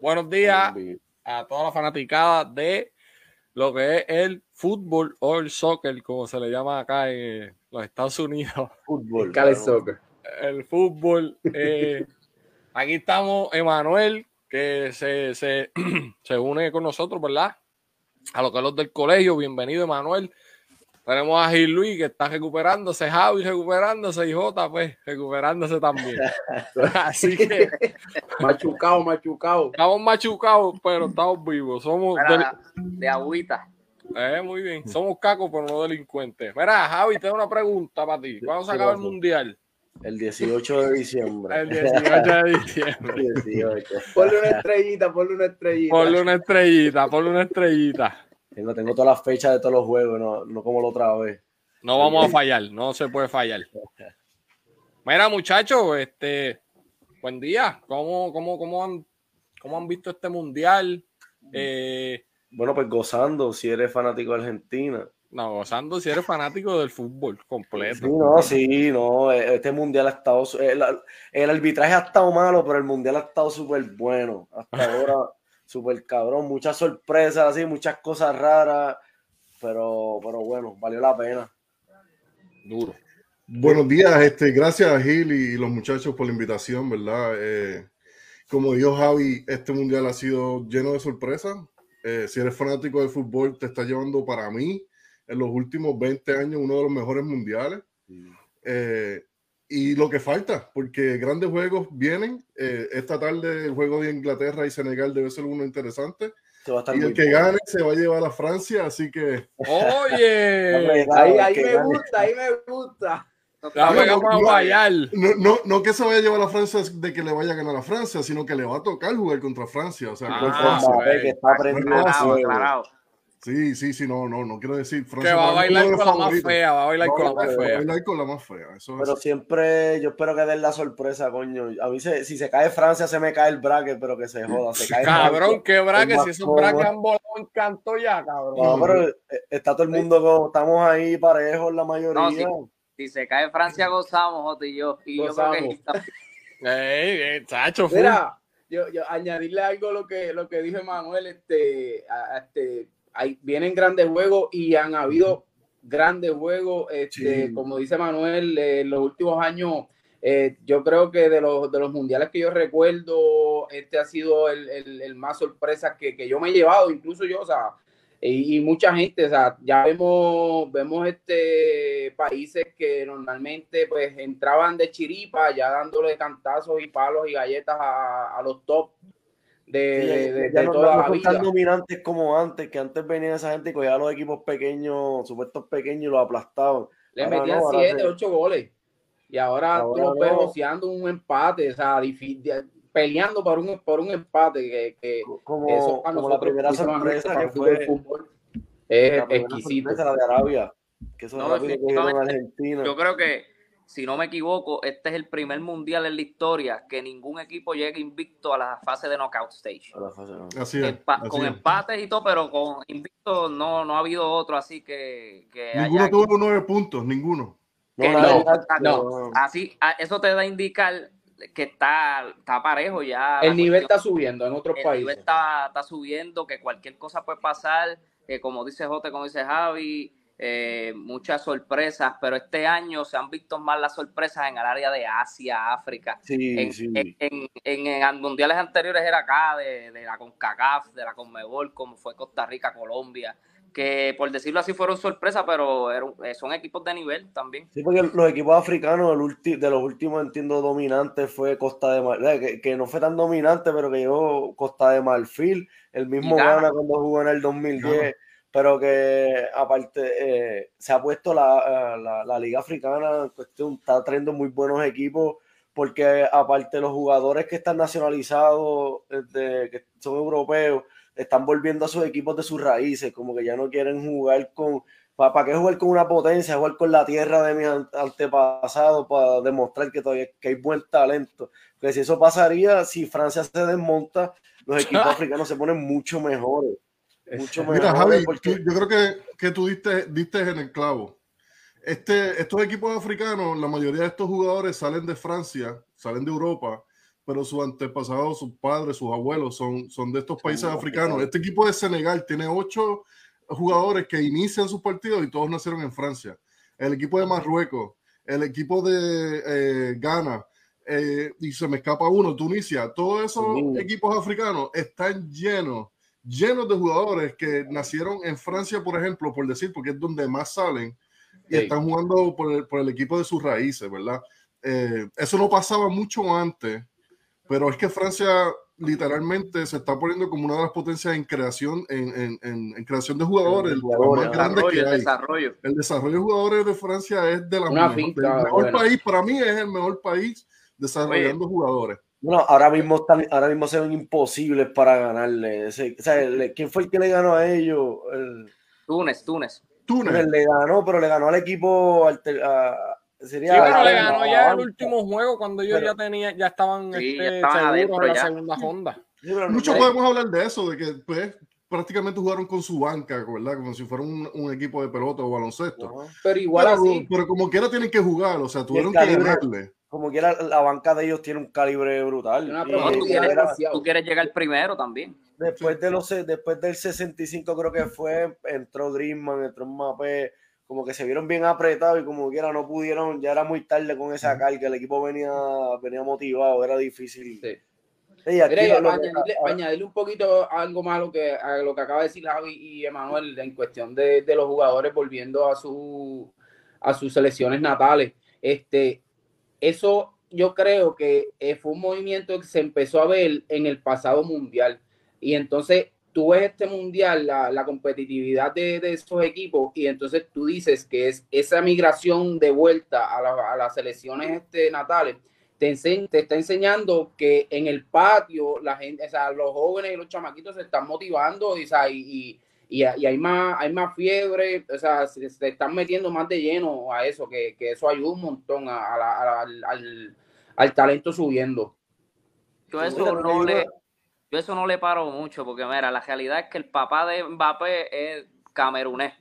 Buenos días a toda la fanaticada de lo que es el fútbol o el soccer, como se le llama acá en los Estados Unidos. Fútbol. El soccer. El fútbol. eh, aquí estamos, Emanuel, que se, se, se une con nosotros, ¿verdad? A lo que es los del colegio. Bienvenido, Emanuel. Tenemos a Gil Luis que está recuperándose, Javi recuperándose y Jota, pues, recuperándose también. Así que Machucado, machucado. estamos machucados, pero estamos vivos. Somos de agüita. eh, muy bien. Somos cacos, pero no delincuentes. Mira, Javi, tengo una pregunta para ti. ¿Cuándo se acaba el mundial? El 18 de diciembre. El 18 de diciembre. 18. Ponle una estrellita, ponle una estrellita. Ponle una estrellita, ponle una estrellita. Tengo, tengo todas las fechas de todos los juegos, no, no como la otra vez. No vamos a fallar, no se puede fallar. Mira, muchachos, este, buen día. ¿Cómo, cómo, cómo, han, cómo han visto este mundial? Eh, Bueno, pues gozando, si eres fanático de Argentina. no, gozando si eres fanático del fútbol completo. Sí, no, sí, no, eh, este mundial ha estado, el, el arbitraje ha estado malo, pero el mundial ha estado súper bueno. Hasta ahora, súper cabrón, muchas sorpresas, así, muchas cosas raras, pero, pero bueno, valió la pena. Duro. Buenos días, este, gracias a Gil y los muchachos por la invitación, ¿verdad? Eh, como dijo Javi, este mundial ha sido lleno de sorpresas. Eh, si eres fanático del fútbol, te está llevando para mí en los últimos 20 años uno de los mejores mundiales. Eh, y lo que falta, porque grandes juegos vienen. Eh, esta tarde el juego de Inglaterra y Senegal debe ser uno interesante. Se va a estar Y el que gane se va a llevar a Francia, así que Oye, Ahí, ahí que me gane. gusta, ahí me gusta. no, vamos a no, no, no, no que se vaya a llevar a Francia de que le vaya a ganar a Francia, sino que le va a tocar jugar contra Francia. O sea, Ah, Francia- que está aprendiendo sí, sí, sí, no, no, no quiero decir Francia. Que va a bailar con la más fea, va a bailar No, con la más va a fea. bailar con la más fea. Eso es Pero así. siempre, yo espero que den la sorpresa, coño. A mí, se- si se cae Francia, se me cae el bracket, pero que se joda. Se cae Cabrón, qué más si esos braques han volado en canto ya, cabrón. No, pero eh, está todo el mundo, como- estamos ahí parejos la mayoría. No, sí. Si se cae Francia, gozamos, Jota y yo. Y yo creo que Gozamos. Ey, chacho. Mira, yo, yo añadirle algo a lo que, lo que dijo Manuel, este, a- a este, hay, vienen grandes juegos y han habido grandes juegos, este, Sí. como dice Manuel, eh, en los últimos años, eh, yo creo que de los, de los mundiales que yo recuerdo, este ha sido el, el- el más sorpresa que, que yo me he llevado, incluso yo, o sea, y, y mucha gente, o sea, ya vemos, vemos este países que normalmente pues entraban de chiripa, ya dándole cantazos y palos y galletas a, a los top de, Sí, de- de- ya de no, toda no la son tan vida. dominantes como antes, que antes venía esa gente y cogía a los equipos pequeños, supuestos pequeños, y los aplastaban. Le Ahora metían no, ahora 7, sí. 8 goles. Y ahora, Ahora tú los ves no. joseando un empate, o sea, peleando por un, por un empate que, que Como, eso para como la primera sorpresa que fue el fútbol es la exquisito. sorpresa, la de Arabia. Que eso No, rápido cogieron a definitivamente. Argentina. Yo creo que, si no me equivoco, este es el primer mundial en la historia que ningún equipo llegue invicto a la fase de knockout stage. A la fase, no. Así es. Empa- así con es. empates y todo, pero con invicto no, no ha habido otro así que, que Ninguno haya- tuvo nueve puntos, ninguno. que No, no. así, a- eso te da a indicar que está, está parejo ya. El nivel cuestión- está subiendo en otros el países. nivel está, está subiendo, que cualquier cosa puede pasar, que como dice Jote, como dice Javi, eh, muchas sorpresas, pero este año se han visto más las sorpresas en el área de Asia, África. Sí, En, sí. en- en- en- en mundiales anteriores era acá, de, de la CONCACAF, de la CONMEBOL, como fue Costa Rica, Colombia, que por decirlo así fueron sorpresas, pero eh, son equipos de nivel también. Sí, porque los equipos africanos, el ulti- de los últimos, entiendo, dominantes fue Costa de Marfil, que, que no fue tan dominante, pero que llegó Costa de Marfil, el mismo Ghana. Cuando jugó en el 2010, Ghana. Pero que aparte eh, se ha puesto la, la, la Liga Africana, en cuestión, está trayendo muy buenos equipos, porque aparte los jugadores que están nacionalizados, este, que son europeos, están volviendo a sus equipos de sus raíces, como que ya no quieren jugar con, ¿Para qué jugar con una potencia? Jugar con la tierra de mis an- antepasados para demostrar que todavía que hay buen talento. Porque si eso pasaría, si Francia se desmonta, los equipos africanos se ponen mucho mejores. Mucho Mira, mejores Javi, porque- tú- yo creo que, que tú diste, diste en el clavo. Este, estos equipos africanos, la mayoría de estos jugadores salen de Francia, salen de Europa, pero sus antepasados, sus padres, sus abuelos son, son de estos países africanos. Este equipo de Senegal tiene ocho jugadores que inician sus partidos y todos nacieron en Francia. El equipo de Marruecos, el equipo de eh, Ghana, eh, y se me escapa uno, Tunisia, todos esos equipos africanos están llenos, llenos de jugadores que nacieron en Francia, por ejemplo, por decir, porque es donde más salen, y están jugando por el, por el, equipo de sus raíces, ¿verdad? Eh, eso no pasaba mucho antes, pero es que Francia literalmente se está poniendo como una de las potencias en creación, en, en, en creación de jugadores, el, más grande que hay. Desarrollo. El desarrollo de jugadores de Francia es de la mejor, el mejor país, para mí es el mejor país desarrollando jugadores. Bueno, ahora mismo están, ahora mismo se ven imposibles para ganarle. o sea, ¿quién fue el que le ganó a ellos? El, Túnez, Túnez. Túnez. Le ganó, pero le ganó al equipo Sería sí, pero le ganó ya el último juego cuando ellos ya tenían, ya estaban, sí, este, seguros en la segunda ronda. Mucho podemos hablar de eso, de que pues, prácticamente jugaron con su banca, ¿verdad? Como si fuera un, un equipo de pelota o baloncesto. Pero igual pero, así. Pero como quiera tienen que jugar, o sea, tuvieron que ganarle. Como quiera, la banca de ellos tiene un calibre brutal. No, tú, quieres, tú, quieres, llegar primero también. Después, de los, después del 65 creo que fue, entró Griezmann, entró Mbappé, como que se vieron bien apretados y como quiera no pudieron, ya era muy tarde con esa carga, el equipo venía, venía motivado, era difícil. Sí. Mira, añadirle, añadirle, un poquito algo más a lo que, a lo que acaba de decir Javi y Emanuel en cuestión de, de, los jugadores volviendo a, su, a sus selecciones natales. Este, eso yo creo que eh, fue un movimiento que se empezó a ver en el pasado mundial. Y entonces tú ves este mundial, la, la competitividad de, de, esos equipos, y entonces tú dices que es esa migración de vuelta a, la, a las selecciones este, natales, te, te, está enseñando que en el patio la gente, o sea, los jóvenes y los chamaquitos se están motivando y, y, y, y hay, más, hay más fiebre, o sea, se, se, están metiendo más de lleno a eso, que, que eso ayuda un montón a, a al, al, al, talento subiendo. Yo eso no le yo eso no le paro mucho, porque mira, la realidad es que el papá de Mbappé es camerunés.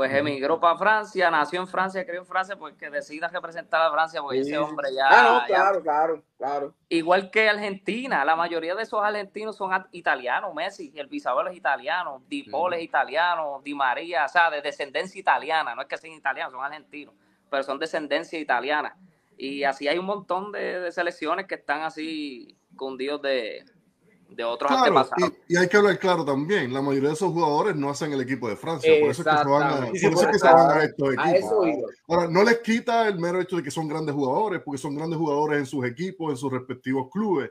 Pues emigró para Francia, nació en Francia, crió en Francia, pues que decida representar a Francia, porque ese hombre ya. Ah, no, claro, ya, claro, claro. Igual que Argentina, la mayoría de esos argentinos son italianos, Messi, el bisabuelo es italiano, Di Paul es italiano, Di María, o sea, de descendencia italiana, no es que sean italianos, son argentinos, pero son descendencia italiana. Y así hay un montón de, de selecciones que están así cundidos de, de otros claro, y, y, hay que hablar claro también, la mayoría de esos jugadores no hacen el equipo de Francia, por eso es que se van a, por eso es que se van a estos equipos. Ahora, no les quita el mero hecho de que son grandes jugadores, porque son grandes jugadores en sus equipos, en sus respectivos clubes,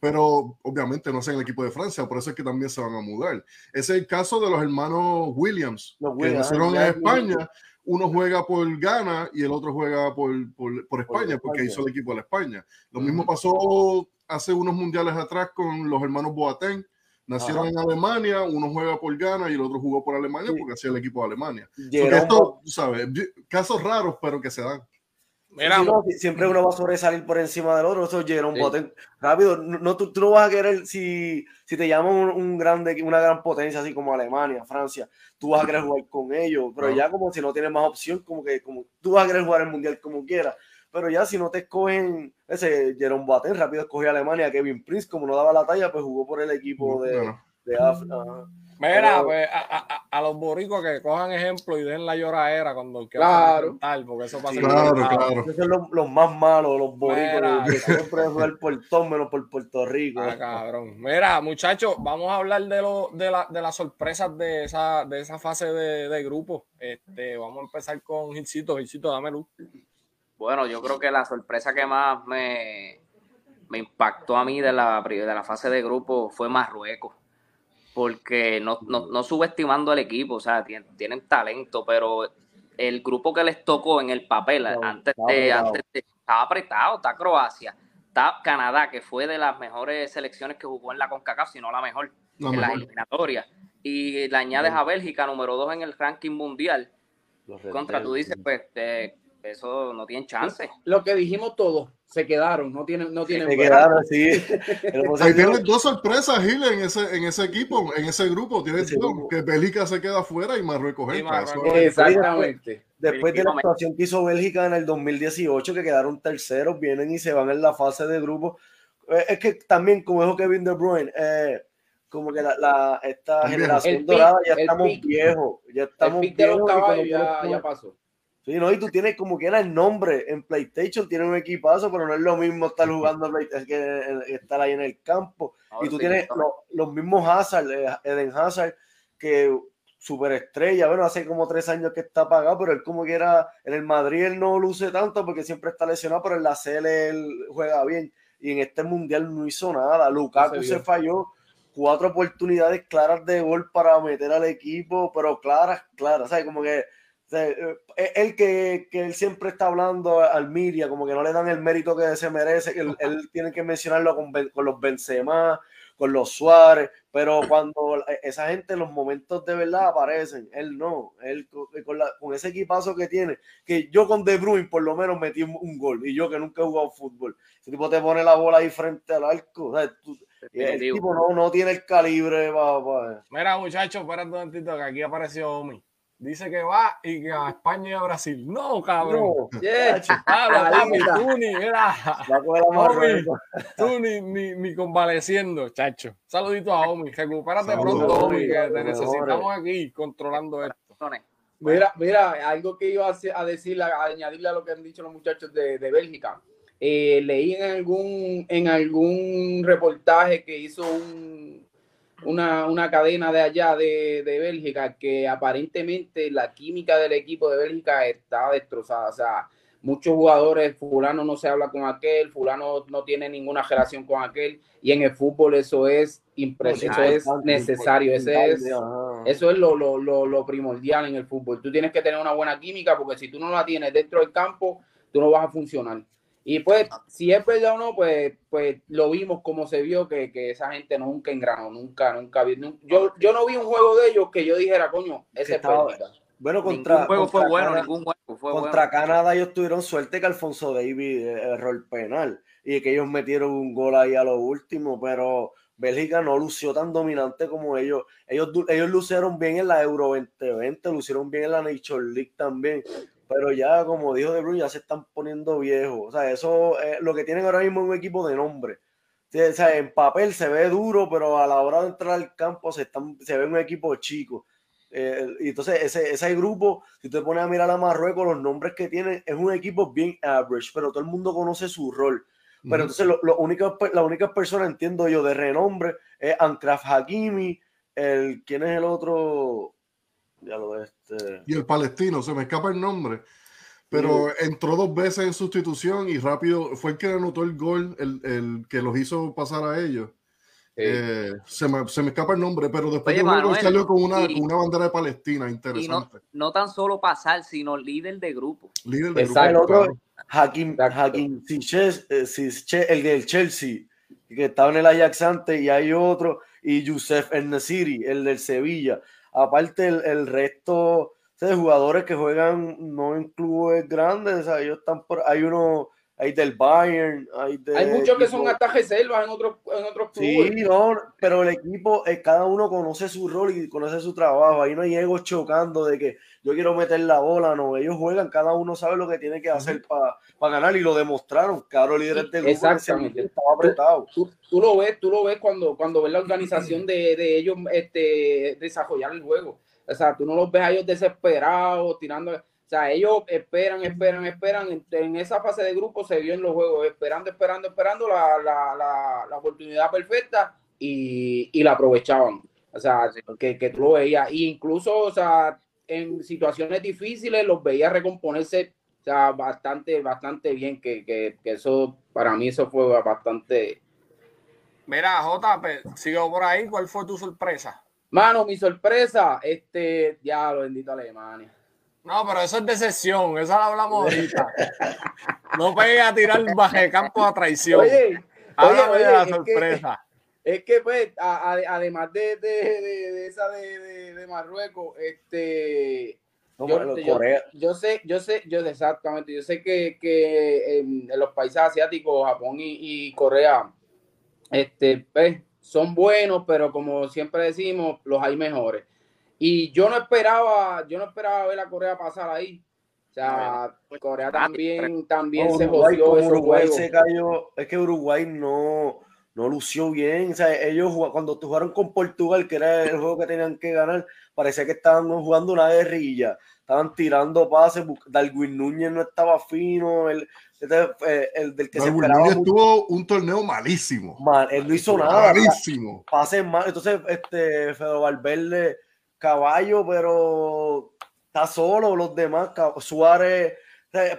pero obviamente no hacen el equipo de Francia, por eso es que también se van a mudar. Ese es el caso de los hermanos Williams, los que nacieron en España, uno juega por Ghana y el otro juega por, por, por España, porque hizo el equipo de España. Lo mismo pasó hace unos mundiales atrás con los hermanos Boateng. Nacieron en Alemania, uno juega por Ghana y el otro jugó por Alemania porque hacía el equipo de Alemania. esto, ¿sabes? Casos raros, pero que se dan. Mira, no, siempre uno va a sobresalir por encima del otro. Eso Jerome sí. Boateng. Rápido, no, tú, tú, no vas a querer, si, si te llaman un, un, grande, una gran potencia así como Alemania, Francia, tú vas a querer jugar con ellos. Pero no. ya como si no tienes más opción, como que como tú vas a querer jugar el mundial como quieras pero ya si no te escogen, ese Jerome Boateng rápido escogió a Alemania, Kevin Prince, como no daba la talla, pues jugó por el equipo de, no. de África. Mira, pero, pues a, a, a, los boricos que cojan ejemplo y den la lloradera cuando quieran claro. Tal, porque eso pasa sí, claro, claro. Esos son los, los, más malos, los boricos, que siempre jugar por todo menos por Puerto Rico. Ah, cabrón. Mira, muchachos, vamos a hablar de, lo, de, la, de las sorpresas de esa, de esa fase de, de grupo. Este, vamos a empezar con Gilcito. Gilcito, dame luz. Bueno, yo creo que la sorpresa que más me, me impactó a mí de la, de la fase de grupo fue Marruecos. Porque no, no, no subestimando al equipo, o sea, tienen, tienen, talento, pero el grupo que les tocó en el papel no, antes, de, antes de, estaba apretado, está Croacia, está Canadá, que fue de las mejores selecciones que jugó en la CONCACAF, si no la mejor, no en las eliminatorias. Y le añades a Bélgica, número dos en el ranking mundial. Contra, tú dices, pues, eh, eso no tienen chance. Lo que dijimos todos, se quedaron, no tienen, no tienen. Se quedaron, sí. Ahí tienen dos sorpresas, Gil, en ese, en ese equipo, en ese grupo. Tienes sí, que Bélgica se queda afuera y Marruecos entra. Exactamente. Después, después de la actuación que hizo Bélgica en el 2018, que quedaron terceros, vienen y se van en la fase de grupo. eh, es que también, como dijo Kevin De Bruyne, eh, como que la, la esta generación dorada ya estamos viejos. Ya estamos el de los caballos ya, ya pasó. Sí, no, y tú tienes como que era el nombre en PlayStation, tiene un equipazo, pero no es lo mismo estar jugando es que estar ahí en el campo. y tú tienes los mismos Hazard, Eden Hazard, que superestrella, bueno, hace como tres años que está apagado, pero él como que era, en el Madrid él no luce tanto porque siempre está lesionado, pero en la CL él juega bien y en este mundial no hizo nada. Lukaku se, falló cuatro oportunidades claras de gol para meter al equipo, pero claras, claras, ¿sabes? Como que eh, él que, que, él siempre está hablando al Miria, como que no le dan el mérito que se merece, que él, tiene que mencionarlo con, con los Benzema, con los Suárez, pero cuando esa gente en los momentos de verdad aparecen, él no, él con, la, con, ese equipazo que tiene, que yo con De Bruyne por lo menos metí un, gol y yo que nunca he jugado fútbol, ese tipo te pone la bola ahí frente al arco, el tipo no, no tiene el calibre para... Mira muchachos, espera un momentito que aquí apareció Omi. Dice que va y que a España y a Brasil. No, cabrón. No, yeah. papi, tú ni, mira. tú ni, ni, ni, convaleciendo, chacho. Saludito a Omi. Recupérate pronto, Omi, que te necesitamos aquí controlando esto. Mira, mira, algo que iba a decir, a añadirle a lo que han dicho los muchachos de, de Bélgica. Eh, leí en algún, en algún reportaje que hizo un, una, una cadena de allá de, de, Bélgica que aparentemente la química del equipo de Bélgica está destrozada. O sea, muchos jugadores, fulano no se habla con aquel, fulano no tiene ninguna relación con aquel, y en el fútbol eso es impresionante, eso es necesario, eso es, eso es lo, lo, lo, lo, primordial en el fútbol. Tú tienes que tener una buena química porque si tú no la tienes dentro del campo, tú no vas a funcionar. Y pues, si es verdad o no, pues, pues lo vimos como se vio que, que esa gente nunca engranó, nunca, nunca vi. yo, yo no vi un juego de ellos que yo dijera, coño, ese estaba, Bueno, contra. Ningún juego fue bueno, ningún juego fue Contra Canadá ellos tuvieron suerte que Alfonso David eh, erró el penal y que ellos metieron un gol ahí a lo último, pero Bélgica no lució tan dominante como ellos. Ellos, ellos lucieron bien en la Euro 2020, lucieron bien en la Nature League también, pero ya, como dijo De Bruyne, ya se están poniendo viejos. O sea, eso es lo que tienen ahora mismo es un equipo de nombre. O sea, en papel se ve duro, pero a la hora de entrar al campo se, están, se ve un equipo chico. Eh, y entonces ese, ese grupo, si te pones a mirar a Marruecos, los nombres que tienen, es un equipo bien average, pero todo el mundo conoce su rol. Pero entonces lo, lo única, la única persona, entiendo yo, de renombre es Ankraf Hakimi, el, ¿quién es el otro? Este. Y el palestino, se me escapa el nombre. Pero entró dos veces en sustitución y rápido fue el que anotó el gol, el, el que los hizo pasar a ellos. Eh, se, me, se, me, escapa el nombre, pero después de salió con una, con una bandera de Palestina, interesante. No, tan solo pasar, sino líder de grupo. Líder de grupo. El otro, Hakim, Hakim eh, el del Chelsea, que estaba en el Ajax antes, y hay otro, y Youssef Nesiri, el del Sevilla. Aparte el, el resto de jugadores que juegan no en clubes grandes, ellos están por, hay uno, hay del Bayern, hay de... Hay muchos que son hasta selvas en otros, en otros clubes. Sí, no, pero el equipo, eh, cada uno conoce su rol y conoce su trabajo, ahí no hay egos chocando de que yo quiero meter la bola, no, ellos juegan, cada uno sabe lo que tiene que hacer para ganar y lo demostraron, cada líder del grupo Exactamente. estaba apretado. Tú, tú, lo ves, tú lo ves cuando, cuando ves la organización de, de ellos este, desarrollar el juego. O sea, tú no los ves a ellos desesperados, tirando o sea, ellos esperan, esperan, esperan. En, esa fase de grupo se vio en los juegos, esperando, esperando, esperando la, la, la, oportunidad perfecta y, y, la aprovechaban. O sea, que, que tú lo veías. E incluso, o sea, en situaciones difíciles los veías recomponerse o sea, bastante, bastante bien. Que, que, que eso, para mí, eso fue bastante. Mira, J, sigo por ahí. ¿Cuál fue tu sorpresa? Mano, mi sorpresa, este, ya lo bendito Alemania. No, pero eso es decepción, eso lo hablamos ahorita. No pegue a tirar baje campo a traición. Oye, oye, la sorpresa. Es que, pues, además de, de, de, esa de, Marruecos, este. yo, sé, yo sé, yo exactamente, yo sé que, que en, los países asiáticos, Japón y, Corea, este, pues, son buenos, pero como siempre decimos, los hay mejores. Y yo no esperaba, yo no esperaba ver a Corea pasar ahí. O sea, Corea Ah, también, también se Uruguay, jodió esos Uruguay juegos. se cayó, es que Uruguay no, no lució bien. O sea, ellos cuando jugaron con Portugal, que era el juego que tenían que ganar, parecía que estaban jugando una guerrilla. Estaban tirando pases, Darwin Núñez no estaba fino, el, este, eh, el del que se Darwin esperaba Núñez mucho, tuvo un torneo malísimo. mal, él no hizo nada. Malísimo. pases mal. Entonces, este Fedor Valverde, caballo, pero está solo. Los demás, Suárez,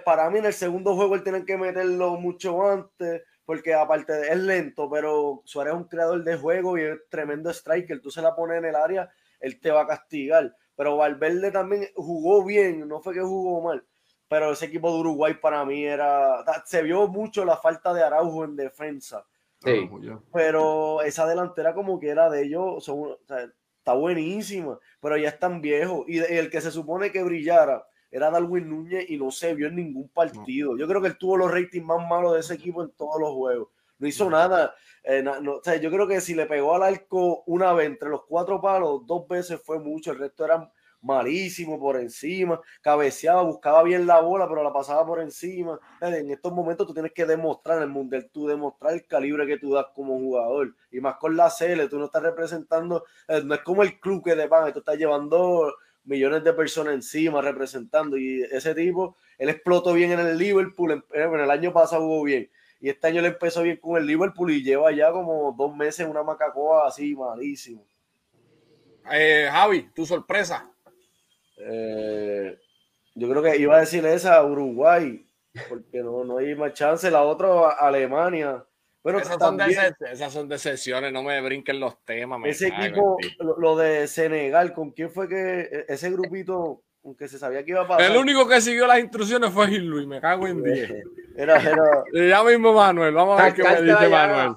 para mí en el segundo juego él tiene que meterlo mucho antes, porque aparte de es lento, pero Suárez es un creador de juego y es tremendo striker. Tú se la pones en el área, él te va a castigar. Pero Valverde también jugó bien, no fue que jugó mal. Pero ese equipo de Uruguay para mí era. Se vio mucho la falta de Araujo en defensa Sí. Pero esa delantera como que era de ellos, son, o sea, está buenísima, pero ya están viejos. Y, el que se supone que brillara era Darwin Núñez y no se vio en ningún partido. Yo creo que él tuvo los ratings más malos de ese equipo en todos los juegos. No hizo nada. eh, na- no, o sea, yo creo que si le pegó al arco una vez entre los cuatro palos, dos veces fue mucho. El resto era malísimo por encima, cabeceaba, buscaba bien la bola, pero la pasaba por encima. Eh, En estos momentos tú tienes que demostrar el mundial, tú demostrar el calibre que tú das como jugador. Y más con la CL, tú no estás representando, eh, no es como el club que te paga, tú estás llevando millones de personas encima representando. Y ese tipo, él explotó bien en el Liverpool, en, en el año pasado jugó bien. Y este año le empezó bien con el Liverpool y lleva ya como dos meses una macacoa así malísimo. Eh, Javi, tu sorpresa. Eh, yo creo que iba a decir esa Uruguay, porque no, no hay más chance. La otra Alemania. Bueno, esas, son esas decepciones, no me brinquen los temas. me ese cago equipo, lo, lo de Senegal, ¿con quién fue que e, ese grupito, aunque se sabía que iba a pasar? El único que siguió las instrucciones fue Gil Luis, me cago en 10. Era, era Ya mismo Manuel, vamos a ver qué me dice. Manuel.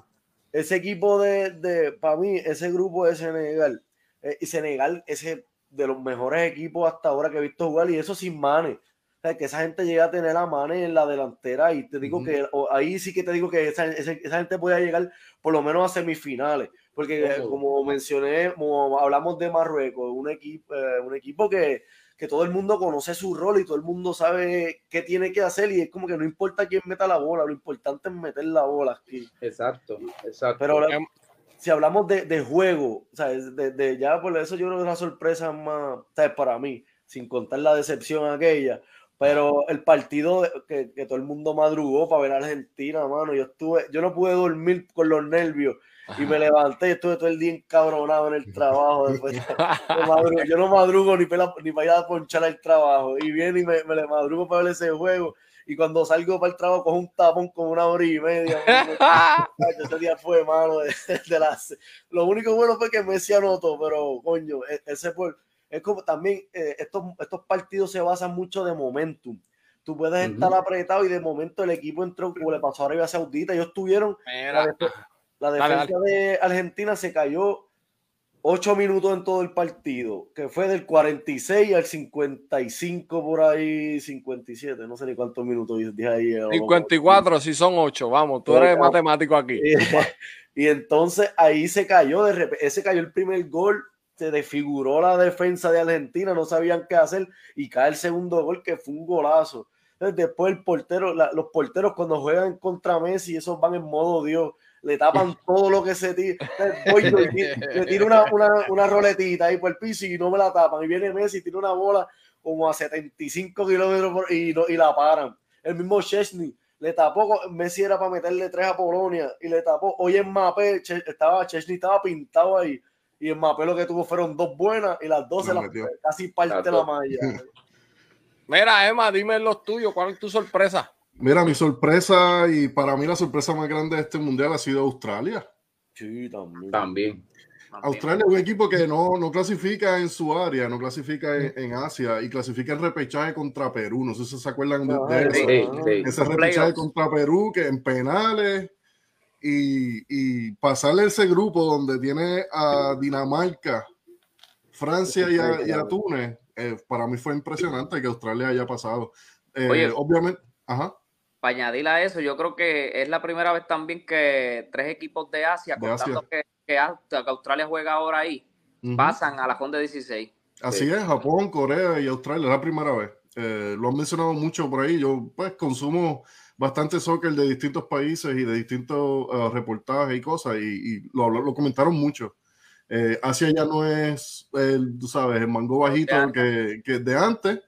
ese equipo de, de para mí, ese grupo de Senegal, eh, y Senegal es el- de los mejores equipos hasta ahora que he visto jugar, y eso sin Mane. O sea, que esa gente llega a tener a Mane en la delantera, y te digo Ujú. que o- ahí sí que te digo que esa, esa- esa gente puede llegar por lo menos a semifinales, porque eh, como mencioné, como hablamos de Marruecos, un equipo, eh, un equipo que, que todo el mundo conoce su rol y todo el mundo sabe qué tiene que hacer, y es como que no importa quién meta la bola, lo importante es meter la bola aquí. Exacto, exacto. Pero si hablamos de, de juego, sea, de, de- ya por eso yo creo que es la sorpresa más, sea, para mí, sin contar la decepción aquella, pero el partido que, que todo el mundo madrugó para ver a Argentina, mano, yo estuve, yo no pude dormir con los nervios y me levanté y estuve todo el día encabronado en el trabajo. después yo no madrugo ni, pela- ni para ir a ponchar al trabajo y viene y me, me le madrugo para ver ese juego y cuando salgo para el trabajo cojo un tapón como una hora y media. mano. Ese día fue malo. De, de las, lo único bueno fue que Messi anotó, pero coño, e- ese por, es como también eh, estos, estos partidos se basan mucho de momentum. Tú puedes Ujú. estar apretado y de momento el equipo entró como le pasó a Arabia Saudita. Ellos tuvieron la, la Dale, defensa de Argentina se cayó ocho minutos en todo el partido, que fue del 46 al 55 por ahí, 57, no sé ni cuántos minutos dije ahí. eh, 54, si son 8, vamos, tú eres matemático aquí. y, y entonces ahí se cayó, de repente, ese cayó el primer gol, se desfiguró la defensa de Argentina, no sabían qué hacer y cae el segundo gol que fue un golazo. Entonces, después el portero, la- los porteros cuando juegan contra Messi, esos van en modo Dios, le tapan todo lo que se tira. Voy yo le tiro una, una, una roletita ahí por el piso y no me la tapan. Y viene Messi y tira una bola como a 75 kilómetros por- y, no, y la paran. El mismo Chesney le tapó, Messi era para meterle tres a Polonia y le tapó. Hoy en Mbappé Che- estaba, Chesney estaba pintado ahí y en Mbappé lo que tuvo fueron dos buenas y las dos se las casi parte la dos. malla. Mira, Emma, dime los tuyos, ¿cuál es tu sorpresa? Mira, mi sorpresa y para mí la sorpresa más grande de este mundial ha sido Australia. Sí, también. También. Australia es un equipo que no, no clasifica en su área, no clasifica en, en Asia y clasifica en repechaje contra Perú. No sé si se acuerdan de, de Ah, eso. Sí, sí. Ese repechaje contra Perú que en penales y, y pasarle ese grupo donde tiene a Dinamarca, Francia y a, y a Túnez, eh, para mí fue impresionante que Australia haya pasado. Eh, Oye. obviamente, ajá, Para añadir a eso, yo creo que es la primera vez también que tres equipos de Asia, De contando Asia. Que, que a- que Australia juega ahora ahí, pasan a la Ronda 16. así Sí. es, Japón, Corea y Australia, es la primera vez. Eh, lo han mencionado mucho por ahí. Yo pues consumo bastante soccer de distintos países y de distintos uh, reportajes y cosas y, y lo, lo, comentaron mucho. Eh, Asia ya no es, el, tú sabes, el mango bajito que, que de antes.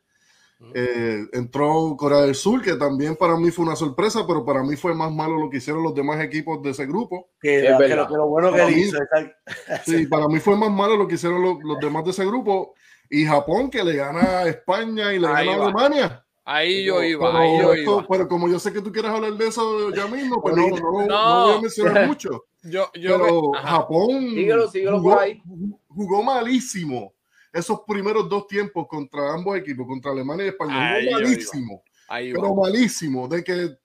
Eh, entró Corea del Sur, que también para mí fue una sorpresa, pero para mí fue más malo lo que hicieron los demás equipos de ese grupo. Que, que lo, que lo, bueno para que mí, hizo. Sí, para mí fue más malo lo que hicieron los, los, demás de ese grupo. Y Japón, que le gana a España y le Ahí gana a. Alemania. Ahí yo iba, Pero, ahí yo esto- iba. pero como yo sé que tú quieres hablar de eso ya mismo, pues no, no, no, No. voy a mencionar mucho. Yo, yo, Pero ajá. Japón Síguelo, síguelo jugó, por ahí. jugó malísimo esos primeros dos tiempos contra ambos equipos, contra Alemania y España. Ahí malísimo, ahí va. pero malísimo. De que,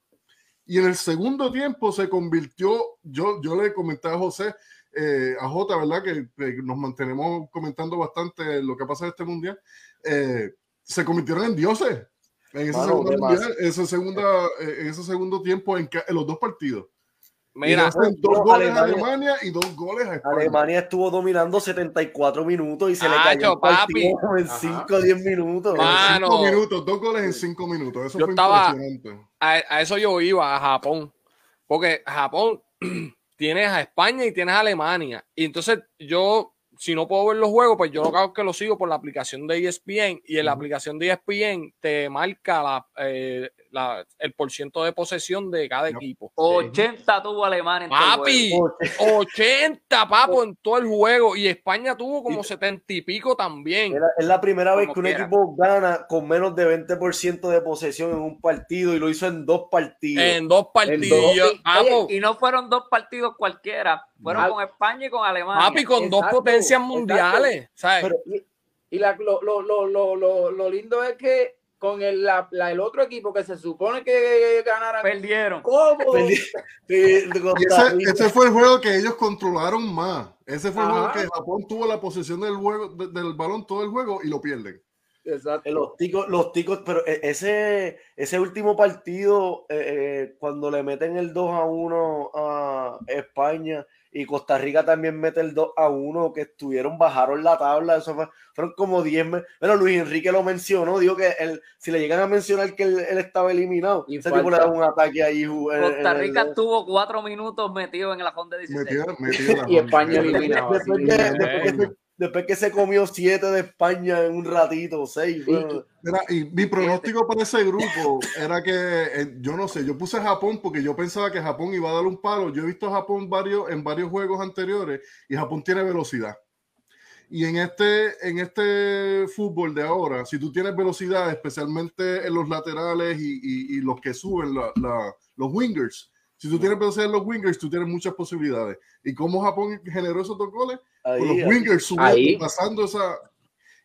y en el segundo tiempo se convirtió, yo, yo le comenté a José, eh, a Jota, ¿verdad? Que, que nos mantenemos comentando bastante lo que pasa en este mundial. eh, se convirtieron en dioses en ese, Mano, segundo, mundial, ese, segunda, eh, en ese segundo tiempo en, en los dos partidos. Mira, dos goles a Alemania- Alemania y dos goles a España. Alemania estuvo dominando 74 minutos y se le Acho, cayó el partido papi. en Ajá. 5 o 10 minutos. En Mano. cinco minutos, dos goles en cinco minutos. Eso Yo fue estaba- impresionante. a, a eso yo iba, a Japón. Porque Japón tienes a España y tienes a Alemania. Y entonces yo, si no puedo ver los juegos, pues yo lo que hago es que lo sigo por la aplicación de ESPN. Y en la aplicación de ESPN te marca la, eh, la- el porciento de posesión de cada equipo. 80 tuvo Alemania en todo el Papi, juego. 80 papo en todo el juego. Y España tuvo como 70 y pico también. Es la, es la primera vez que un quiera. equipo gana con menos de 20% de posesión en un partido y lo hizo en dos partidos. En dos partidos. En dos. Y, Papo, oye, y no fueron dos partidos cualquiera, fueron Ah. con España y con Alemania. papi, con dos potencias mundiales. ¿sabes? Pero- Y, y la- lo, lo, lo, lo, lo, lo lindo es que con el, la, la- el otro equipo que se supone que ganaran Perdieron. Sí, Costa ese, fue el juego que ellos controlaron más. Ese fue el juego que Japón tuvo la posesión del, juego, de- del balón todo el juego y lo pierden. Exacto. Los ticos, los ticos, pero e- ese, ese último partido, eh, eh, cuando le meten el 2 a 1 a España y Costa Rica también mete el 2 a 1, que estuvieron, bajaron la tabla, eso fue- fueron como 10 me- Bueno, Luis Enrique lo mencionó, dijo que él, si le llegan a mencionar que él, él estaba eliminado, Y ese tipo le falta. da un ataque ahí. Costa en el- Rica estuvo cuatro minutos metido en el ajón de 16. Metió, metió la Y. España eliminado. Después después después que se comió 7 de España en un ratito, 6. Y- Mira, y mi pronóstico para ese grupo era que, eh, yo no sé, yo puse Japón porque yo pensaba que Japón iba a dar un palo. Yo he visto a Japón varios, en varios juegos anteriores y Japón tiene velocidad. Y en este, en este fútbol de ahora, si tú tienes velocidad, especialmente en los laterales y, y- y los que suben, la- la- los wingers, si tú tienes velocidad en los wingers, tú tienes muchas posibilidades. ¿Y cómo Japón generó esos dos goles? ahí, Con los ahí. wingers subiendo, pasando esa...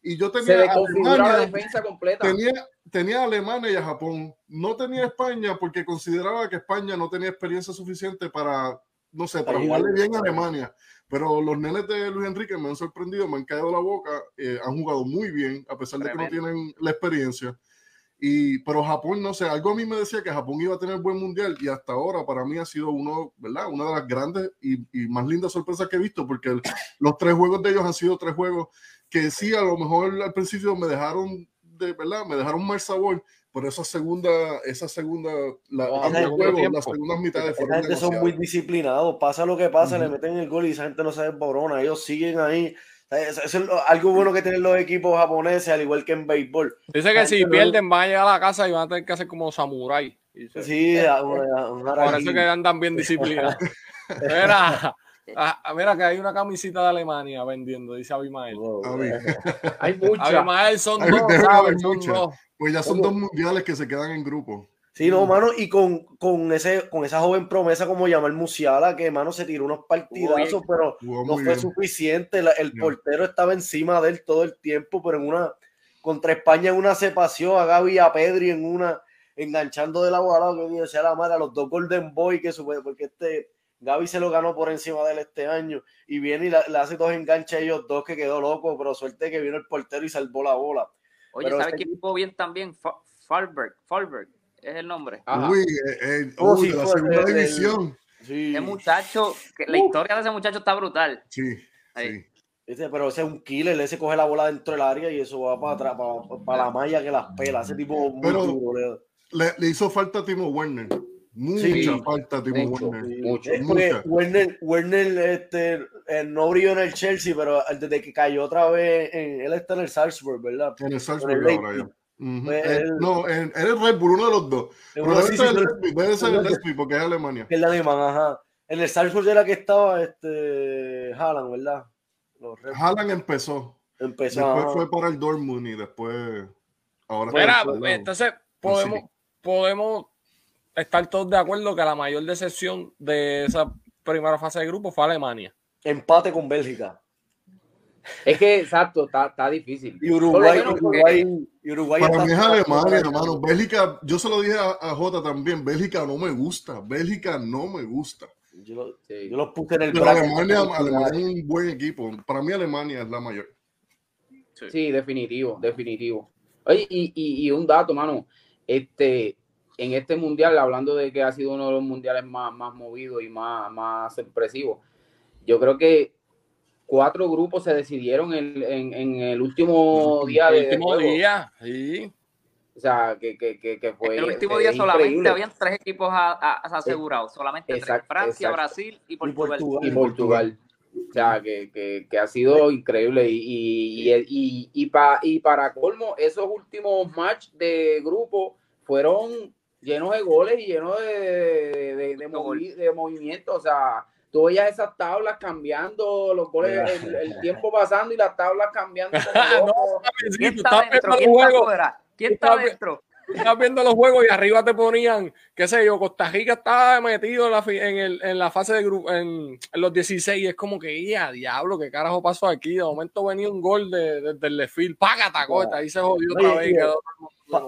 Y yo Se tenía la Alemania, defensa completa. tenía, tenía a Alemania y a Japón. No tenía a España porque consideraba que España no tenía experiencia suficiente para, no sé, para Ahí, jugarle bien a Alemania. Pero los nenes de Luis Enrique me han sorprendido, me han caído la boca, eh, han jugado muy bien, a pesar de que no Tremendo. tienen la experiencia. Y, pero Japón, no sé, algo a mí me decía que Japón iba a tener buen mundial y hasta ahora para mí ha sido uno, ¿verdad? Una de las grandes y, y más lindas sorpresas que he visto porque el- los tres juegos de ellos han sido tres juegos que sí, a lo mejor al principio me dejaron de, ¿verdad? Me dejaron mal sabor, pero esa segunda, esa segunda, la, ese juegos, tiempo. las segundas mitades Esa fueron gente son muy disciplinados. Pasa lo que pasa, le Ujú. meten el gol y esa gente no se desborona. Ellos siguen ahí. Eso, es lo- algo bueno que tienen los equipos japoneses, al igual que en béisbol. Dice que si pierden van a llegar a la casa y van a tener que hacer como samurái. Dice. Sí, un Por eso que andan bien disciplinados. Mira, mira que hay una camisita de Alemania vendiendo, dice Abimael. Wow. Hay mucha. Abimael son dos, ¿sabes? Son dos. Pues ya son ¿Cómo? dos mundiales que se quedan en grupo. Sí, no, mano, y con, con, ese, con esa joven promesa como Yamal Musiala, que, mano, se tiró unos partidazos, pero no fue bien. suficiente. La- el portero estaba encima de él todo el tiempo, pero en una, contra España en una se paseó a Gaby y a Pedri en una, enganchando de la bola, que sea la madre, a los dos Golden Boy, que sube, porque este Gaby se lo ganó por encima de él este año, y viene y la- le hace dos enganches a ellos dos, que quedó loco, pero suerte que vino el portero y salvó la bola. Oye, Pero ¿sabes este quién jugó bien también? Fa- Falberg, Falberg es el nombre. Ajá. Uy, eh, eh, Oh, uy, de la segunda el- el- división. Sí. Ese muchacho, que la Uh. historia de ese muchacho está brutal. Sí, Ahí. sí. ¿Viste? Pero ese es un killer, ese coge la bola dentro del área y eso va para atrás, para, para la malla que las pela. Ese tipo muy Pero- duro. Le, le hizo falta a Timo Werner. Mucha Sí. falta a Timo Mucho, Werner. mucho. Es porque mucha. Werner, Werner este, eh, no brilló en el Chelsea, pero desde que cayó otra vez, en, él está en el Salzburg, ¿verdad? En el Salzburg el ahora Leipzig. Pues Eh, él- no, en el Red Bull, uno de los dos. Pero Uno debe sí, ser sí, el Leipzig, debe ser el Leipzig porque es Alemania. el alemán, ajá. En el Salzburg era que estaba este Haaland, ¿verdad? Los Red- Haaland empezó. empezó. Después ajá. fue para el Dortmund y después. Ahora Mira, lado. entonces podemos, podemos estar todos de acuerdo que la mayor decepción de esa primera fase de grupo fue Alemania. Empate con Bélgica. Es que, exacto, está, está difícil. Y Uruguay, Uruguay, y Uruguay Para está- mí es Alemania, hermano. Bélgica, yo se lo dije a, a Jota también. Bélgica no me gusta. Bélgica no me gusta. Yo, lo- Sí. yo los puse en el Pero. Alemania, Alemania es un buen equipo. Para mí, Alemania es la mayor. Sí, definitivo, definitivo. Oye, y, y, y un dato, mano, este, en este mundial, hablando de que ha sido uno de los mundiales más, más movidos y más, más sorpresivos, yo creo que cuatro grupos se decidieron en, en- en el último día El de, último juego. día, sí. O sea, que, que, que, que fue. el último día solamente increíble. habían tres equipos a- a- asegurados, solamente tres, Exacto, Francia, exacto. Brasil y Portugal. Portugal. y Portugal. O sea, que, que, que ha sido increíble. Y, y, y, y, y pa- y para colmo, esos últimos match de grupo fueron llenos de goles y llenos de, de, de, de movi- de movimiento. O sea, tú veías esas tablas cambiando, los goles, el, el tiempo pasando y las tablas cambiando. loco. ¿Quién está estás dentro? viendo ¿Quién los está dentro? estás viendo los juegos y arriba te ponían, qué sé yo, Costa Rica estaba metido en la, fi- en, el, en la fase de grupo, en, en los 16 y es como que, ya, diablo, qué carajo pasó aquí. De momento venía un gol de, de- del desfile, págata, corta, ahí se jodió otra vez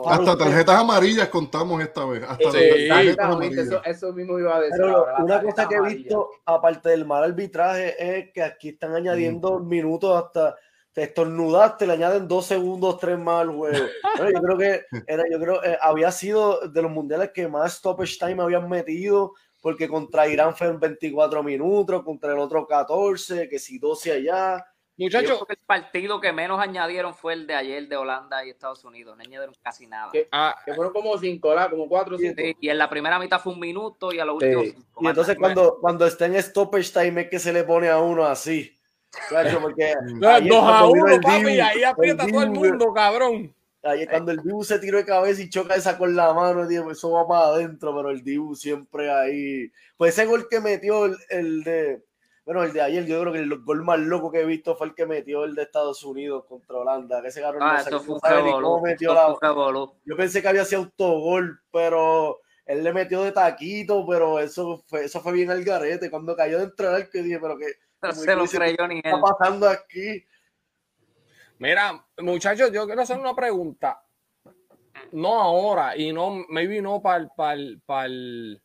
Hasta tarjetas amarillas contamos esta vez. Hasta Sí. tarjetas Exactamente, eso, amarillas. eso mismo iba a decir. Pero ahora, una cosa que he amarilla. visto, aparte del mal arbitraje, es que aquí están añadiendo minutos hasta te estornudaste, le añaden dos segundos, tres más al juego. Bueno, yo creo que era, yo creo eh, había sido de los mundiales que más stoppage time habían metido, porque contra Irán fue en 24 minutos, contra el otro 14, que si 12 allá. Yo Muchachos, creo que el partido que menos añadieron fue el de ayer de Holanda y Estados Unidos. No añadieron casi nada. ¿Qué? ah, Que fueron como cinco, ¿verdad? Como cuatro o cinco. Sí, y en la primera mitad fue un minuto y a los Sí. últimos cinco. Y entonces cuando, cuando está en stoppage time es que se le pone a uno así. Chacho, porque dos ayer a cuando vino uno, el papi, Dibu, y ahí aprieta el todo el mundo, cabrón. Ahí cuando el Dibu se tiró de cabeza y choca esa con la mano, digo, eso va para adentro, pero el Dibu siempre ahí. Pues ese gol que metió el, el de, bueno, el de ayer, yo creo que el gol más loco que he visto fue el que metió el de Estados Unidos contra Holanda, que ese cabrón Ah, no eso fue un cómo metió la-. Yo pensé que había sido autogol, pero él le metió de taquito, pero eso fue, eso fue bien al garete. Cuando cayó dentro del arco, dije, pero qué No Como se que lo creyó ni está él. pasando aquí? Mira, muchachos, yo quiero hacer una pregunta. No ahora, y no, maybe no para el, para el, para el,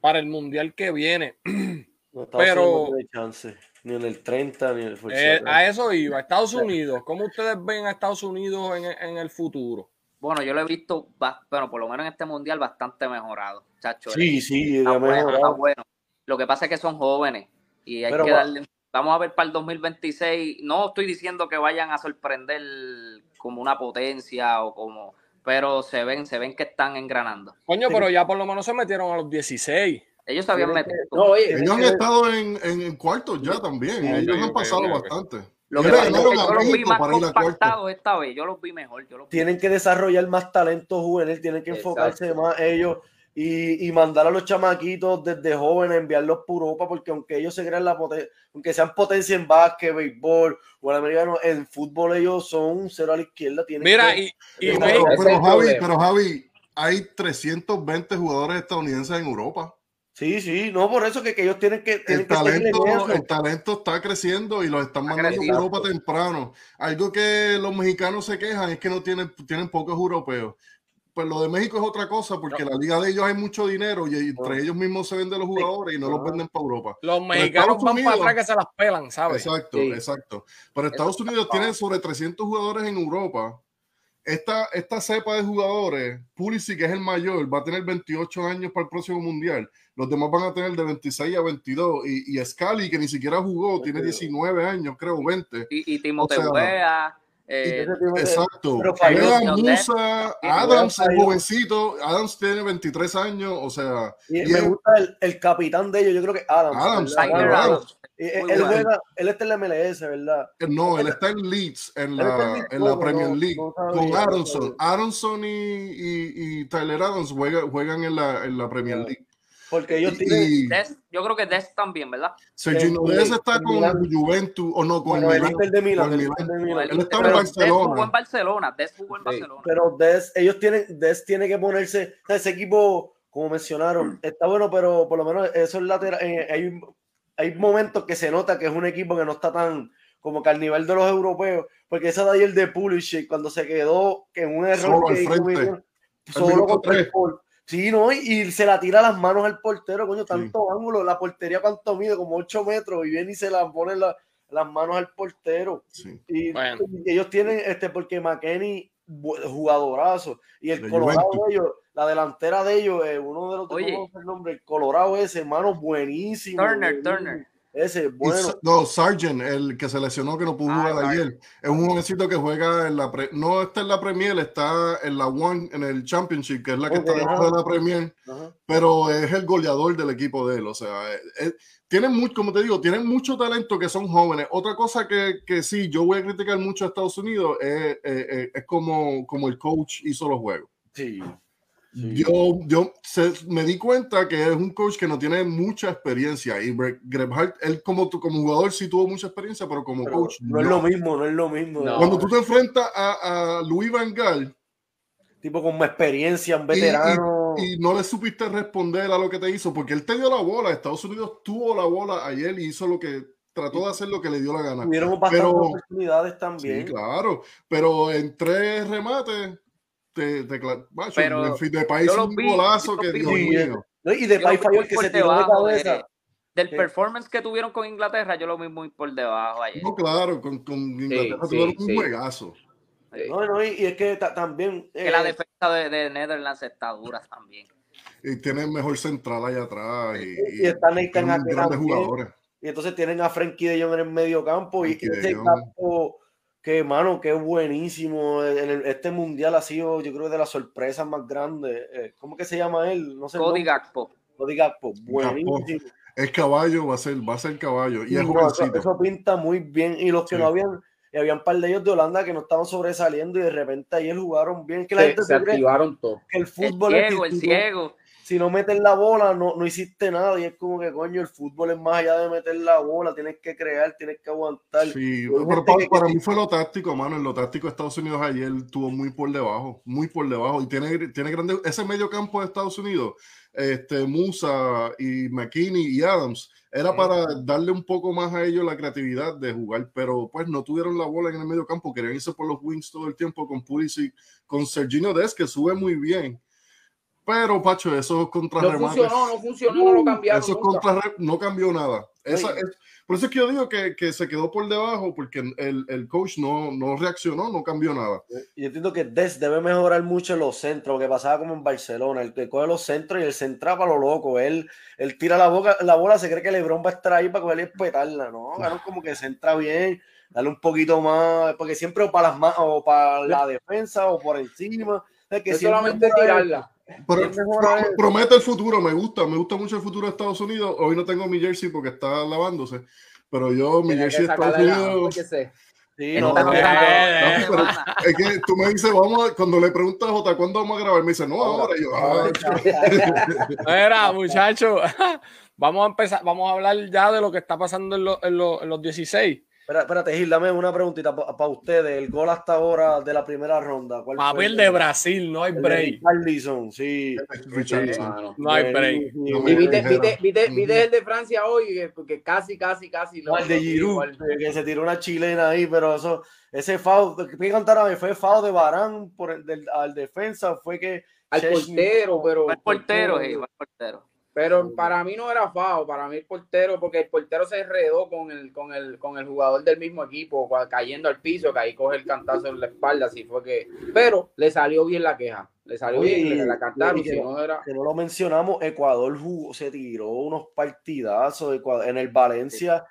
para el mundial que viene. No, Pero- no chance, ni en el 30, ni en el Eh, a eso iba. Estados Unidos, ¿cómo ustedes ven a Estados Unidos en, en el futuro? Bueno, yo lo he visto, bueno, por lo menos en este mundial, bastante mejorado. Chacho, Sí, sí, está de bueno, está bueno. Lo que pasa es que son jóvenes y hay Pero que darle. Vamos a ver para el 2026. No estoy diciendo que vayan a sorprender como una potencia o como, pero se ven, se ven que están engranando. Coño, pero ya por lo menos se metieron a los 16. Ellos habían Tienen metido. No, oye, Ellos han que- estado en, en, en cuartos ya también. Ellos han pasado bastante. Lo que Ellos pasa es ganaron que a yo los vi más compactados esta vez. Yo los vi mejor. Yo los vi Tienen que desarrollar más talento juvenil, tienen que enfocarse Exacto. más ellos y, y mandar a los chamaquitos desde jóvenes, enviarlos por Europa, porque aunque ellos se crean la potencia, aunque sean potencia en básquet, béisbol o en americano, en fútbol ellos son cero a la izquierda. Tienen Mira, que- y, y Pero- Pero, Javi, pero Javi, hay 320 jugadores estadounidenses en Europa. Sí, sí, no, por eso que, que ellos tienen que, tienen El que talento, el talento está creciendo y los están Está mandando a. Europa temprano. Algo que los mexicanos se quejan es que no tienen, tienen pocos europeos. Pues lo de México es otra cosa, porque la liga de ellos hay mucho dinero y entre ellos mismos se venden los jugadores y no los Ah. venden para Europa. los Pero mexicanos Estados van Unidos- para atrás que se las pelan, ¿sabes? Exacto, Sí. exacto. Pero Estados Unidos tiene sobre 300 jugadores en Europa esta, esta cepa de jugadores, Pulisic, que es el mayor, va a tener 28 años para el próximo mundial. Los demás van a tener de 26 a 22. Y, y Scali, que ni siquiera jugó, tiene 19 años, creo, 20. Y, y Timoteo O sea, Wea, eh, Exacto. Pero falló. Vea, Dios, Musa, Adams, el jovencito. Adams tiene 23 años, o sea, Y y me gusta el, el capitán de ellos, yo creo que Adams. Adams, Adams. Adams. Él, él juega, él está en la MLS, ¿verdad? no, él está en Leeds, en Él la, en la. Premier No, League, no sabía, con no Aronson. sabía. Aronson y, y, y Tyler Adams juegan, juegan en, la, en la Premier. League. Porque ellos Y- tienen. y Des- yo creo que Des también, ¿verdad? Sergino en- Dez está con. Juventus, o no, con bueno, el Milán. Inter de Milán. con el Milán. Inter de Milán. Él está en Barcelona. Des jugó en Barcelona. Des jugó en Sí. Barcelona. Pero Des, ellos tienen, Des tiene que ponerse, o sea, ese equipo, como mencionaron, está bueno, pero por lo menos eso es lateral. eh, hay, hay momentos que se nota que es un equipo que no está tan como que al nivel de los europeos, porque esa de ayer de Pulisic, cuando se quedó que en un error Solo que solo contra el tres. por- Sí, ¿no? Y, y se la tira a las manos al portero, coño, tanto ángulo, la portería cuánto mide, como 8 metros, y viene y se la pone la- las manos al portero. Sí. Y, Bueno. y ellos tienen, este, porque McKenny, jugadorazo, y el De Colorado Juventus. de ellos, la delantera de ellos, eh, uno de los Oye. no el nombre, el Colorado ese, hermano, buenísimo. Turner, buenísimo. Turner. Ese, bueno. No, Sargent, el que se lesionó que no pudo Ah, jugar ayer, es un jovencito que juega en la pre- no está en la Premier, está en la One, en el Championship, que es la que está Ok, debajo ajá. de la Premier, Ajá. pero es el goleador del equipo de él. O sea, eh, eh, tienen mucho, como te digo, tienen mucho talento que son jóvenes. Otra cosa que, que sí, yo voy a criticar mucho a Estados Unidos es, eh, es como, como el coach hizo los juegos. Sí. Sí. Yo, yo se- me di cuenta que es un coach que no tiene mucha experiencia y Greg Hart, él como, como jugador sí tuvo mucha experiencia, pero como Pero coach no es no. lo mismo, no es lo mismo. No. Cuando tú te enfrentas a, a Luis Van Gaal Tipo con experiencia, un veterano. y no le supiste responder a lo que te hizo, porque él te dio la bola, Estados Unidos tuvo la bola ayer y hizo lo que trató de hacer lo que le dio la gana. Tuvieron bastantes Pero- oportunidades Sí, también. claro, pero en tres remates te, te cla- macho, Pero en fin, de país un vi, golazo que muy mío. ¿no? Y de vi falló el que por se tiró de debajo de- cabeza. del Sí. performance que tuvieron con Inglaterra, yo lo vi muy por debajo ayer. No, claro, con, con Inglaterra sí, tuvieron un sí. juegazo. Sí. No, no, y, y es que ta- también. que la eh, defensa de, de Netherlands está dura también. Y tienen mejor central allá atrás. Y, Y está Nathan tienen Ake grandes también. jugadores. Y entonces tienen a Frankie de Jong en el medio campo. Y Frankie ese campo, que mano, que buenísimo. El- este mundial ha sido, yo creo, de las sorpresas más grandes. Eh, ¿Cómo que se llama él? No sé. Cody. Gakpo. Cody Gakpo. Buenísimo. Es caballo, va a ser, va a ser caballo. Y es No, eso, jovencito. eso pinta muy bien. Y los que Sí. no habían, y había un par de ellos de Holanda que no estaban sobresaliendo y de repente ayer jugaron bien. Que la Se, gente se se cree activaron todos. que el El fútbol es el ciego. Si no metes la bola, no, no hiciste nada. Y es como que, coño, el fútbol es más allá de meter la bola. Tienes que crear, tienes que aguantar. Sí, pero para, que- para mí fue lo táctico, mano. En lo táctico, Estados Unidos ayer tuvo muy por debajo, muy por debajo. Y tiene, tiene grande, ese medio campo de Estados Unidos, este, Musa y McKinney y Adams, era para darle un poco más a ellos la creatividad de jugar, pero pues no tuvieron la bola en el medio campo, querían irse por los wings todo el tiempo con Pulisic, con Sergino Des, que sube muy bien. Pero, Pacho, esos No contrarremates. funcionó, no funcionó, no lo cambiaron. Esos nunca. contra no cambió nada. Esa- es- por eso es que yo digo que, que se quedó por debajo, porque el, el coach no, no reaccionó, no cambió nada. Y Yo entiendo que Des debe mejorar mucho en los centros, lo que pasaba como en Barcelona, el que coge los centros y el centra para lo loco. Él, él tira la, boca, la bola, se cree que Lebron va a estar ahí para cogerle y espetarla, ¿no? Claro, como que centra bien, dale un poquito más, porque siempre o para las o para la defensa o por encima. O sea, que Es solamente tirarla. Pero promete el futuro, me gusta, me gusta mucho el futuro de Estados Unidos. Hoy no tengo mi jersey porque está lavándose, pero yo mi jersey de Estados Unidos. Sí, no, no, no, es que tú me dices, vamos, a- cuando le preguntas a Jota, ¿cuándo vamos a grabar? Me dice, no, ahora. Y yo, ah, Mira, muchachos, vamos a empezar, vamos a hablar ya de lo que está pasando en, los- en los- en los 16. Espérate, Gil, dame una preguntita para ustedes. El gol hasta ahora de la primera ronda. ¿cuál el de Brasil, no hay break. Richarlison, sí. Richardson. Mano. No hay break. Y viste, dijera. viste, viste, viste Ujú. el de Francia hoy, que- porque casi, casi, casi. No, el de Giroud, igual. que se tiró una chilena ahí, pero eso, ese foul, que cantaron fue foul de Barán por el del, al defensa, fue que Al Chesney- portero, pero. El portero, sí, fue el portero. Pero para mí no era FAO, para mí el portero, porque el portero se enredó con el, con el, con el jugador del mismo equipo, cayendo al piso, que ahí coge el cantazo en la espalda, así fue que. Pero le salió bien la queja, le salió bien, le la cantaron, que, no era... que no lo mencionamos, Ecuador jugó, se tiró unos partidazos en el Valencia.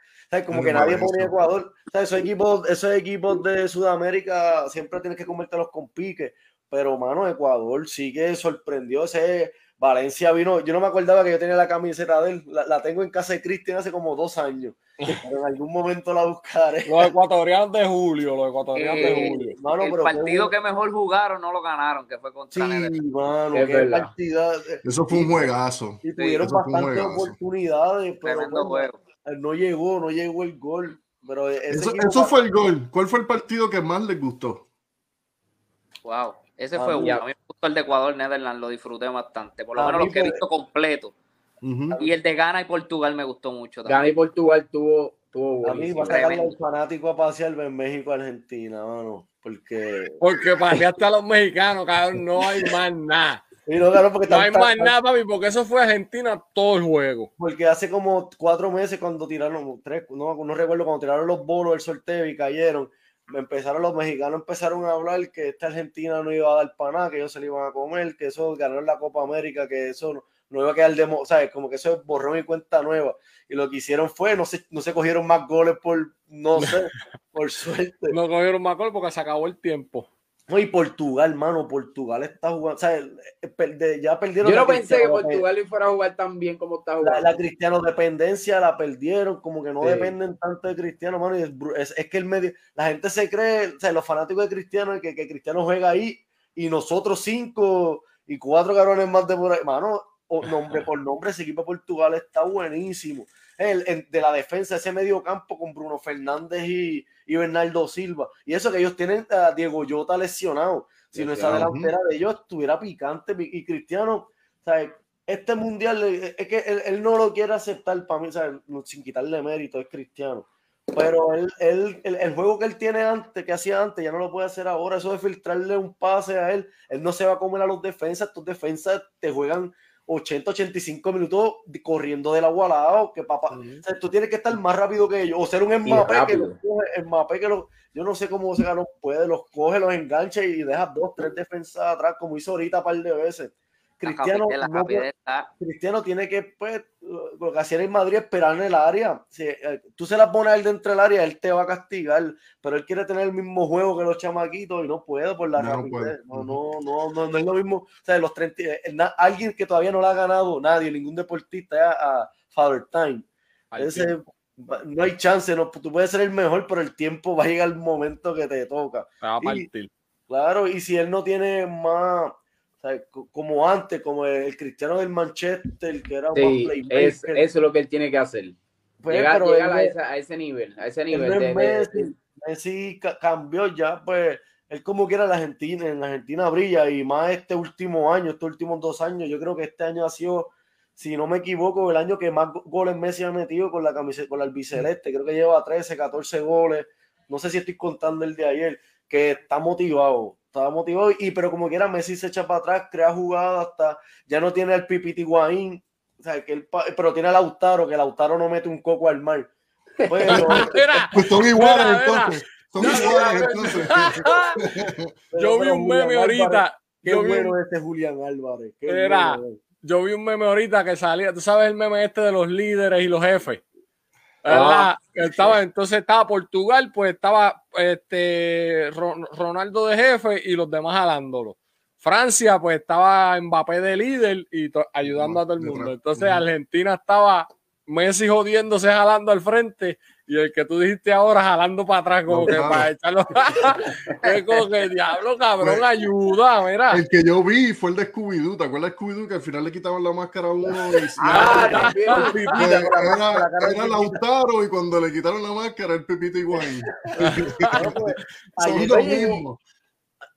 Como que nadie ponía Ecuador. Esos equipos, esos equipos de Sudamérica siempre tienes que comértelos con pique. Pero, mano, Ecuador sí que sorprendió. Ese Valencia vino, yo no me acordaba que yo tenía la camiseta de él, la, tengo en casa de Cristian hace como dos años. en algún momento la buscaré. Los ecuatorianos de Julio, los ecuatorianos de eh, Julio. el partido que mejor jugaron no lo ganaron, que fue contra Sí, mano, qué partida. Eso fue un juegazo. Y tuvieron bastantes oportunidades, pero no llegó, no llegó el gol. Pero eso, eso fue el gol. ¿Cuál fue el partido que más les gustó? Wow. Ese fue uno. El de Ecuador, Netherlands, lo disfruté bastante. Por lo menos lo que he visto completo. Y el de Ghana y Portugal me gustó mucho. También. Ghana y Portugal tuvo, tuvo A mí va a sacar los fanáticos a pasear en México Argentina, mano. Porque. Porque paseaste a los mexicanos, cabrón, no hay más nada. no, hay más nada, papi, porque eso fue Argentina todo el juego. Porque hace como cuatro meses cuando tiraron, tres, no, no recuerdo, cuando tiraron los bolos del sorteo y cayeron, empezaron los mexicanos empezaron a hablar que esta Argentina no iba a dar para nada, que ellos se le iban a comer, que eso ganó la Copa América, que eso no, iba a quedar de, ¿sabes? Como que eso es borrón y cuenta nueva. Y lo que hicieron fue, no se, no se cogieron más goles por, no sé, por suerte. No cogieron más goles porque se acabó el tiempo. No, y Portugal, mano, Portugal está jugando, o sea, ya perdieron. Yo no pensé que Portugal fuera a jugar tan bien como está jugando. La, cristiano dependencia la perdieron, como que no dependen tanto de Cristiano, mano. Y es, es, que el medio, la gente se cree, o sea, los fanáticos de Cristiano, que, que Cristiano juega ahí y nosotros cinco y cuatro cabrones más de por ahí, mano, nombre por nombre, ese equipo de Portugal está buenísimo. El, de la defensa, ese medio campo con Bruno Fernández y, y Bernardo Silva. Y eso que ellos tienen a Diego Llota lesionado. Si no esa delantera de ellos estuviera picante y Cristiano, este mundial es que él, no lo quiere aceptar para mí, sin quitarle mérito, es Cristiano. Pero él, él, el, juego que él tiene antes, que hacía antes, ya no lo puede hacer ahora. Eso de filtrarle un pase a él, él no se va a comer a los defensas. Tus defensas te juegan 80, 85 minutos corriendo del agua al lado, que papá, tú tienes que estar más rápido que ellos, o ser un Mbappé que los coge, que los, yo no sé cómo se ganó, puede, los coge, los engancha y deja dos, tres defensas atrás, como hizo ahorita un par de veces. Cristiano, Cristiano tiene que, pues, lo que hacía en Madrid, esperar en el área. Si eh, tú se la pones a él dentro del área, él te va a castigar, pero él quiere tener el mismo juego que los chamaquitos y no puede por la rapidez. No, no, no, no, es lo mismo. O sea, los 30, eh, alguien que todavía no le ha ganado nadie, ningún deportista, a, Father Time. Ese, no hay chance, no, tú puedes ser el mejor, pero el tiempo va a llegar el momento que te toca. claro, y si él no tiene más como antes, como el, cristiano del Manchester, que era sí, es, Eso es lo que él tiene que hacer. Pues, llegar, a, ese nivel, a ese nivel. De, Messi, cambió ya, pues él como quiera la Argentina, en la Argentina brilla y más este último año, estos últimos dos años, yo creo que este año ha sido, si no me equivoco, el año que más goles Messi ha metido con la camiseta, con la albiceleste, creo que lleva 13, 14 goles, no sé si estoy contando el de ayer, que está motivado, estaba motivado, y pero como quiera Messi se echa para atrás, crea jugadas, hasta ya no tiene el Pipiti Guaín, o sea, que pero tiene a Lautaro, que Lautaro no mete un coco al mar. Pero, pues son iguales entonces. Son iguales entonces. yo vi un meme ahorita. Qué bueno este Julián Álvarez. Era, yo vi un meme ahorita que salía, tú sabes el meme este de los líderes y los jefes. Ah, estaba, entonces estaba Portugal, pues estaba este Ronaldo de jefe y los demás jalándolo. Francia, pues estaba Mbappé de líder y ayudando a todo el mundo. Entonces Argentina estaba Messi jodiéndose jalando al frente y el que tú dijiste ahora jalando para atrás como que para echarlo. Es como que diablo cabrón pues, ayuda mira el que yo vi fue el de Scooby-Doo. ¿te acuerdas de Scooby-Doo que al final le quitaban la máscara a uno y, ah, también, era, era, Lautaro y cuando le quitaron la máscara el Pepito igual. Pues, son los mismos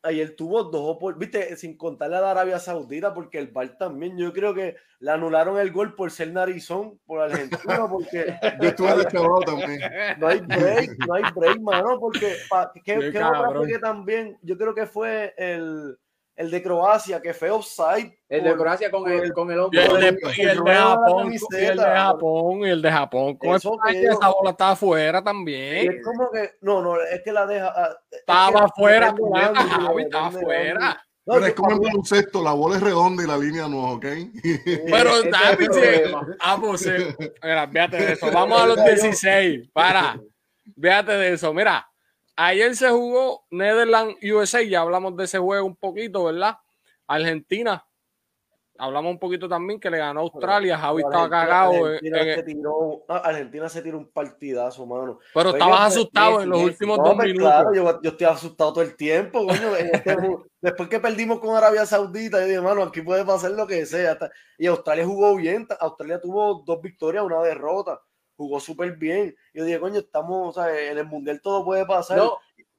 ayer tuvo dos viste, sin contarle a la Arabia Saudita, porque el VAR también, yo creo que le anularon el gol por ser narizón por Argentina, porque yo estuve también. No hay break, no hay break, mano, porque ¿qué, qué, otra fue que también, yo creo que fue el el de Croacia, que fue offside. El de Croacia con el, con el hombro. Y el de, y el de Japón, y el de Japón, y el de Japón. Con Eso España, que yo- esa bola estaba afuera también. es como que, no, no, es que la deja. ah, es Estaba afuera, estaba afuera. No, Pero es como en baloncesto, la bola es redonda y la línea no, ¿ok? Pero, David, sí. Mira, fíjate de eso. Vamos a los 16. Para. Fíjate de eso. Mira, ayer se jugó Netherlands USA. Ya hablamos de ese juego un poquito, ¿verdad? Argentina. Hablamos un poquito también que le ganó a Australia. Javi estaba Argentina- cagado. en- Argentina, en- se tiró, ah, Argentina se tiró un partidazo, mano. pero estabas pues, asustado en los últimos No, dos pues, minutos. Claro, yo, yo estoy asustado todo el tiempo, coño. este Después que perdimos con Arabia Saudita, yo dije, mano, aquí puede pasar lo que sea. Y Australia jugó bien. Australia tuvo dos victorias, una derrota. Jugó súper bien. Yo dije, coño, estamos, o sea, en el mundial todo puede pasar. No,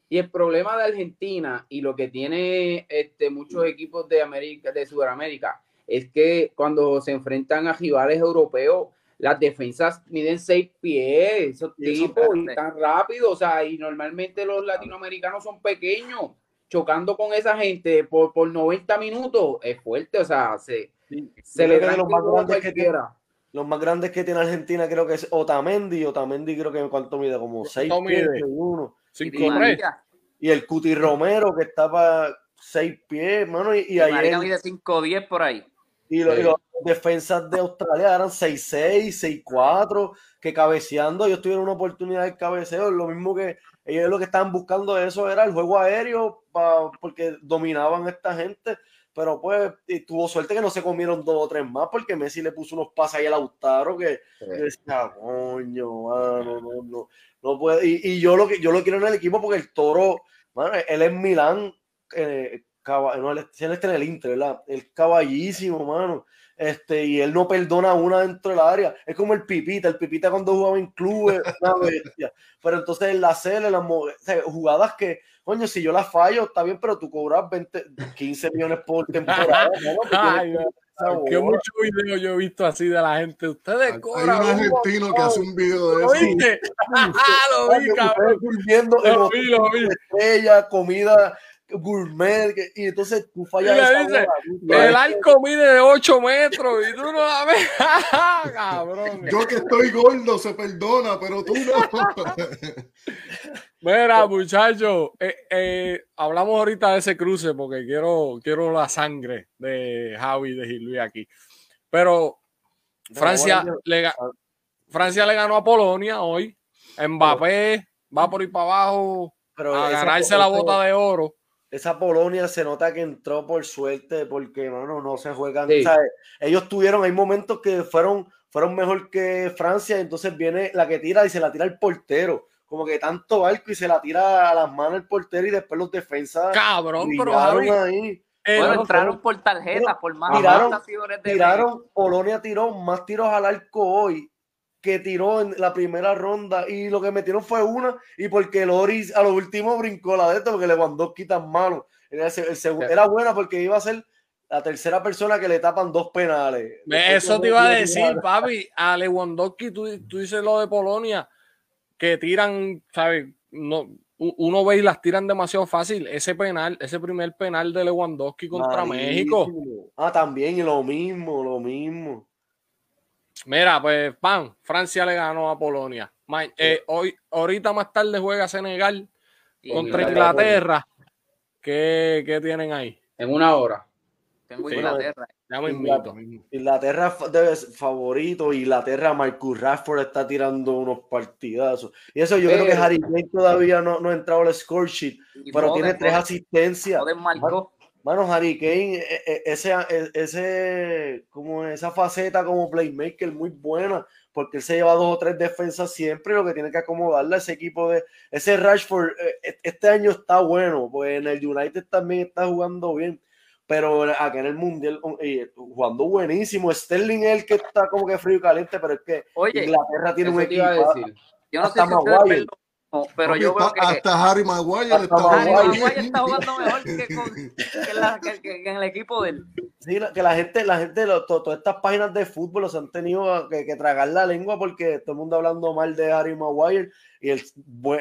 y el problema de Argentina y lo que tiene este, muchos equipos de América, de Sudamérica, es que cuando se enfrentan a rivales europeos, las defensas miden seis pies, esos Y eso tipos, y es- tan rápido, o sea, y normalmente los latinoamericanos son pequeños, chocando con esa gente por, por 90 minutos, es fuerte, o sea, se, Sí. se le dan los más grandes que cualquiera. Los más grandes que tiene Argentina creo que es Otamendi. Otamendi creo que cuánto mide, como seis ¿Cuánto pies, mide? uno. Cinco, Di tres. María, Y el Cuti Romero que estaba seis pies, mano, y, y María ayer mide 5'10 por ahí. y, lo- y Sí. los defensas de Australia eran 6'6, 6'4, que cabeceando ellos tuvieron una oportunidad de cabeceo, lo mismo que ellos lo que estaban buscando de eso era el juego aéreo pa- porque dominaban a esta gente, pero pues y tuvo suerte que no se comieron dos o tres más porque Messi le puso unos pases ahí a Lautaro que Sí. yo decía, coño, mano, no, no, no puede. Y, y yo lo que yo lo quiero en el equipo porque el toro, mano, él es Milán, eh, caba- no, él, él está en el Inter, ¿verdad? El caballísimo, mano. Este, y él no perdona una dentro del área. Es como el Pipita, el Pipita cuando jugaba en clubes, una bestia. Pero entonces en la CL, las o sea, jugadas que, coño, si yo las fallo, está bien, pero tú cobras 20, 15 millones por temporada. ¿no? Ay, bola. muchos videos yo he visto así de la gente. Ustedes Hay cobran. un un argentino que hace un video de ¿Lo eso. viste? lo vi, cabrón. Lo vi, lo vi. estrella, comida gourmet, que- y entonces tú Y fallas le esa dice, bola, el arco mide de 8 metros y tú no la ves. cabrón. Yo que estoy gordo se perdona, pero tú no. Mira, muchachos, eh, eh, hablamos ahorita de ese cruce porque quiero, quiero la sangre de Javi y de Gil aquí. Pero Francia, bueno, le, Francia le ganó a Polonia hoy. Mbappé va por ir para abajo pero a ganarse la bota de oro. Esa Polonia se nota que entró por suerte porque mano, no se juegan. Sí. ¿sabes? Ellos tuvieron, hay momentos que fueron, fueron mejor que Francia, entonces viene la que tira y se la tira el portero. Como que tanto arco y se la tira a las manos el portero y después los defensas Cabrón, pero ahí. Bueno, Bueno, entraron fueron- por tarjeta, por más tiraron- anotaciones de Tiraron, Polonia tiró más tiros al arco hoy que tiró en la primera ronda y lo que metieron fue una y porque Loris a lo último brincó la de esto porque Lewandowski tan malo. Era, ese- el segundo- Sí. era buena porque iba a ser la tercera persona que le tapan dos penales. Eso te iba a decir, papi. A Lewandowski, tú, tú dices lo de Polonia, que tiran, ¿sabes? No, uno ve y las tiran demasiado fácil. Ese penal, ese primer penal de Lewandowski contra México. Ah, también, y lo mismo, lo mismo. Mira, pues, pan, Francia le ganó a Polonia. Ma- eh, hoy, ahorita más tarde juega Senegal y contra Inglaterra. ¿Qué, qué tienen ahí? En una hora. Tengo Sí. Inglaterra. Ya me Inglaterra. invito. Inglaterra debe ser favorito. Inglaterra, Marcus Rashford está tirando unos partidazos. Y eso yo creo que Harry Kane todavía no, no ha entrado al score sheet, pero Foden, tiene tres asistencias. Foden marcó. Mano, Harry Kane, e- e- ese, e- ese, como esa faceta como playmaker muy buena, porque él se lleva dos o tres defensas siempre, y lo que tiene que acomodarle a ese equipo de ese Rashford, este año está bueno, pues en el United también está jugando bien, pero acá en el Mundial eh, jugando buenísimo. Sterling es el que está como que frío y caliente, pero es que Oye, Inglaterra tiene un equipo. yo no sé si Maguire. Pero yo veo que hasta Harry Maguire Hasta está Harry Maguire. Maguire está jugando mejor que, con- que la- que- que- que en el equipo de él. Sí, que la gente, la gente, lo- to- todas estas páginas de fútbol los han tenido que, que tragar la lengua porque todo el mundo hablando mal de Harry Maguire y o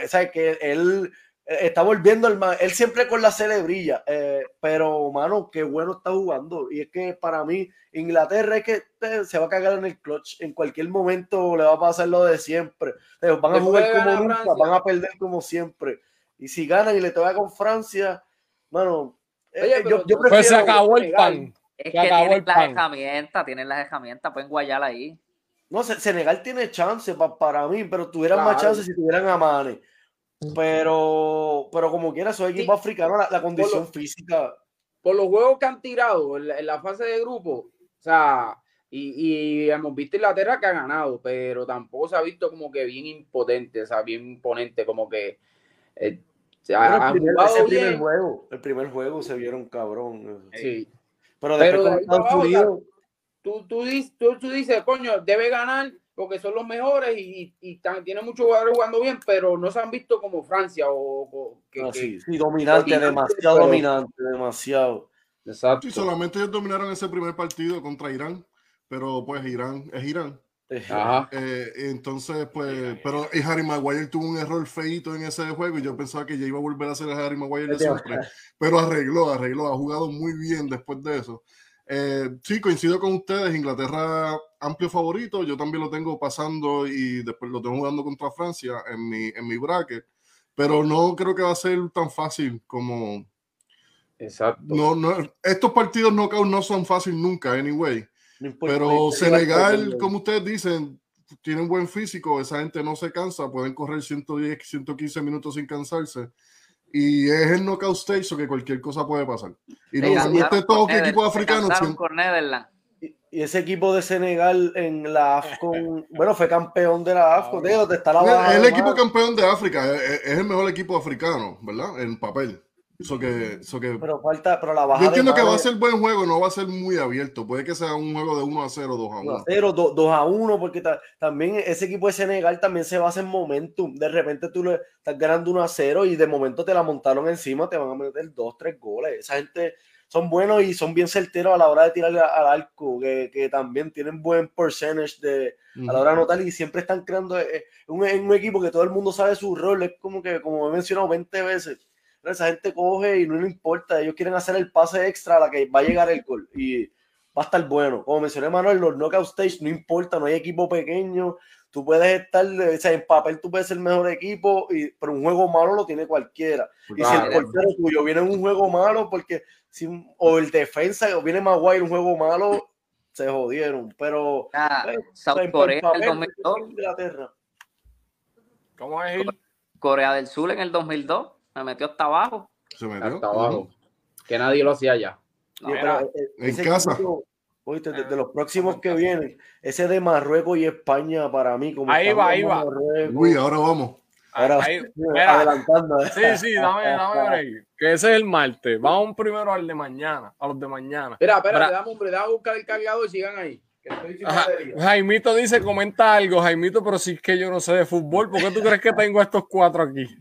sea, que él está volviendo el man, él siempre con la celebrilla, eh, pero mano, qué bueno está jugando. Y es que para mí, Inglaterra es que eh, se va a cagar en el clutch. En cualquier momento le va a pasar lo de siempre. Eh, van a Después jugar como nunca, Francia. van a perder como siempre. Y si ganan y le toca con Francia, mano, eh, Oye, eh, yo, yo no- Pues se prefiero- acabó el Senegal. pan. Es que tienen las herramientas, tienen las herramientas, pueden guayar ahí. No, Se- Senegal tiene chance pa- para mí, pero tuvieran más chance si tuvieran a Mane. Pero, pero como quiera, esos equipos africanos, la, la condición física. por los juegos que han tirado en la, en la fase de grupo, o sea, y, y hemos visto Inglaterra que ha ganado, pero tampoco se ha visto como que bien impotente, o sea, bien imponente, como que eh, o sea, Bueno, el primer, ese primer juego, el primer juego se vieron cabrón. sí. Pero Pero después de ahí Estados abajo, Unidos, Tú, tú, dices, tú, tú dices, coño, debe ganar porque son los mejores y, y, y tan- tiene muchos jugadores jugando bien, pero no se han visto como Francia o, o que, sí, sí, dominante, dominante, demasiado pero- dominante, demasiado. Exacto. Sí, solamente ellos dominaron ese primer partido contra Irán, pero pues Irán es Irán. Ajá. Eh, entonces, pues, pero y Harry Maguire tuvo un error feito en ese juego y yo pensaba que ya iba a volver a ser el Harry Maguire de siempre, pero arregló, arregló, ha jugado muy bien después de eso. Eh, sí, coincido con ustedes, Inglaterra amplio favorito, yo también lo tengo pasando y después lo tengo jugando contra Francia en mi, en mi bracket, pero no creo que va a ser tan fácil como... Exacto. No, no, estos partidos knockout no son fáciles nunca, anyway. No Pero Senegal, como ustedes dicen, tienen buen físico, esa gente no se cansa, pueden correr 110, 115 minutos sin cansarse. Y es el knockout stage, o que cualquier cosa puede pasar. Y con los equipos Nether- con Netherlands. Y, y ese equipo de Senegal en la AFCON, bueno, fue campeón de la AFCON, te está la es el de equipo campeón de África, es, es- es el mejor equipo africano, ¿verdad? En papel. Eso que, eso que Pero falta, pero la bajada yo entiendo que va a ser buen juego, no va a ser muy abierto. Puede que sea un juego de 1 a 0, 2 a 1 a 1. 0, 2, a 1, porque ta- también ese equipo de Senegal también se basa en momentum. De repente tú le estás ganando 1 a 0 y de momento te la montaron encima, te van a meter 2, 3 goles. Esa gente son buenos y son bien certeros a la hora de tirarle al arco, que, que también tienen buen percentage de, a la hora de anotar y siempre están creando eh, un, un equipo que todo el mundo sabe su rol. Es como que, como he mencionado 20 veces, esa gente coge y no le importa. Ellos quieren hacer el pase extra a la que va a llegar el gol y va a estar bueno. Como mencioné, Manuel, los knockout stage no importa, no hay equipo pequeño. Tú puedes estar, o sea, en papel tú puedes ser el mejor equipo, y, pero un juego malo lo tiene cualquiera. Y si el portero tuyo viene en un juego malo, porque si, o el defensa o viene Maguire un juego malo, se jodieron. Pero Ah, eh, South en Corea en el papel, 2002, Inglaterra. ¿Cómo es? Corea del Sur en el 2002, me metió hasta abajo. Se metió. Hasta abajo. Que nadie lo hacía ya. No, Mira, pero, eh, en ese casa. equipo, oíste, de, de los Ah, próximos que vienen, ese de Marruecos y España para mí, como Ahí va, ahí va. Marruecos, Uy, ahora vamos. ahora Ahí- mira, adelantando. Sí, sí, dame, dame break. Que ese es el martes. Vamos primero al de mañana, a los de mañana. Espera, espera, Bra- dame, hombre, dame a buscar el cargador y sigan ahí. Ajá. Jaimito dice, comenta algo, Jaimito, pero si es que yo no sé de fútbol, ¿por qué tú crees que tengo a estos cuatro aquí?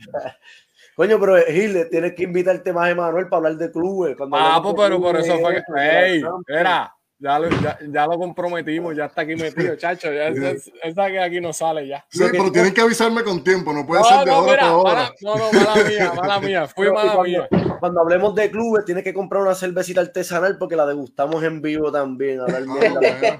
Coño, pero eh, Gil, tienes que invitarte más a Emanuel para hablar de clubes. Cuando Ah, pues pero por eso fue que. ¡Ey! Champions. Ya lo, ya, ya lo comprometimos, ya está aquí metido, chacho. Ya, es- esa que aquí no sale ya. Sí, pero tú- tienen que avisarme con tiempo, no puede No, ser de no, ahora mira, para ahora. mala, no, no, mala mía, mala mía, fui Pero, mala cuando, mía. cuando hablemos de clubes, tienes que comprar una cervecita artesanal porque la degustamos en vivo también. a Ah, mierda. bueno.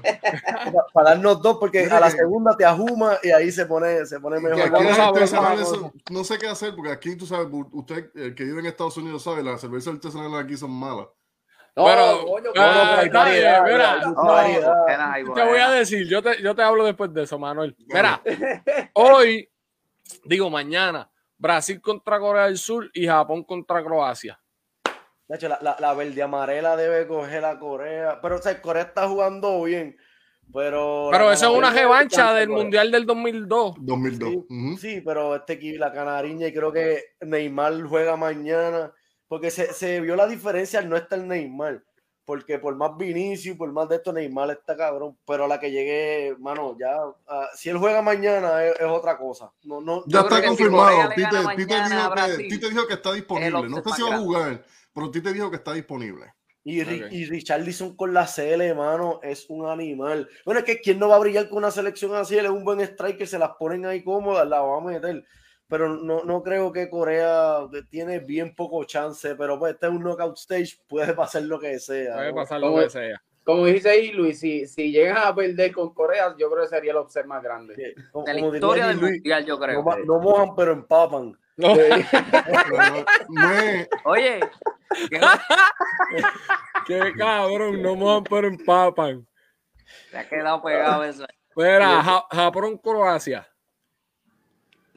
Pa- para darnos dos, porque a la segunda te ajuma y ahí se pone, se pone mejor. aquí Vamos las a ver, artesanales vamos a son- no sé qué hacer, porque aquí tú sabes, usted, el que vive en Estados Unidos sabe, las cervezas artesanales aquí son malas. No, Pero- coño, Ah, mira. No, Te voy a decir, yo te, yo te hablo después de eso, Manuel. Mira, hoy, digo mañana, Brasil contra Corea del Sur y Japón contra Croacia. De hecho, la, la, la verde amarela debe coger a Corea. Pero o sea, Corea está jugando bien. Pero, Pero eso es una revancha del Corea. Mundial del 2002. 2002. Sí, sí, pero este equipo, la canariña, y creo que Neymar juega mañana. Porque se, se vio la diferencia al no estar Neymar. Porque por más Vinicius, por más de esto, Neymar está cabrón. Pero a la que llegue, mano, ya. ah, si él juega mañana es, es otra cosa. No, no, Ya está si confirmado. Tite, Tite dijo que, Brasil, Tite dijo que está disponible. No sé si va a jugar, pero Tite dijo que está disponible. Y, Ri- Ok. y Richarlison con la CL, mano, es un animal. Bueno, es que quién no va a brillar con una selección así, él es un buen striker, se las ponen ahí cómodas, la va a meter. Pero no, no creo que Corea tiene bien poco chance, pero pues este es un knockout stage, puede pasar lo que sea. Puede ¿no? pasar lo que sea. Como dice ahí Luis, si, si llegan a perder con Corea, yo creo que sería el upset más grande. Que, como- De la como historia del Luis, mundial, yo no, creo. no mojan, pero empapan. No, Oye, ¿qué- qué cabrón, no mojan pero empapan. se ha quedado pegado eso. Ja- Japón, Croacia.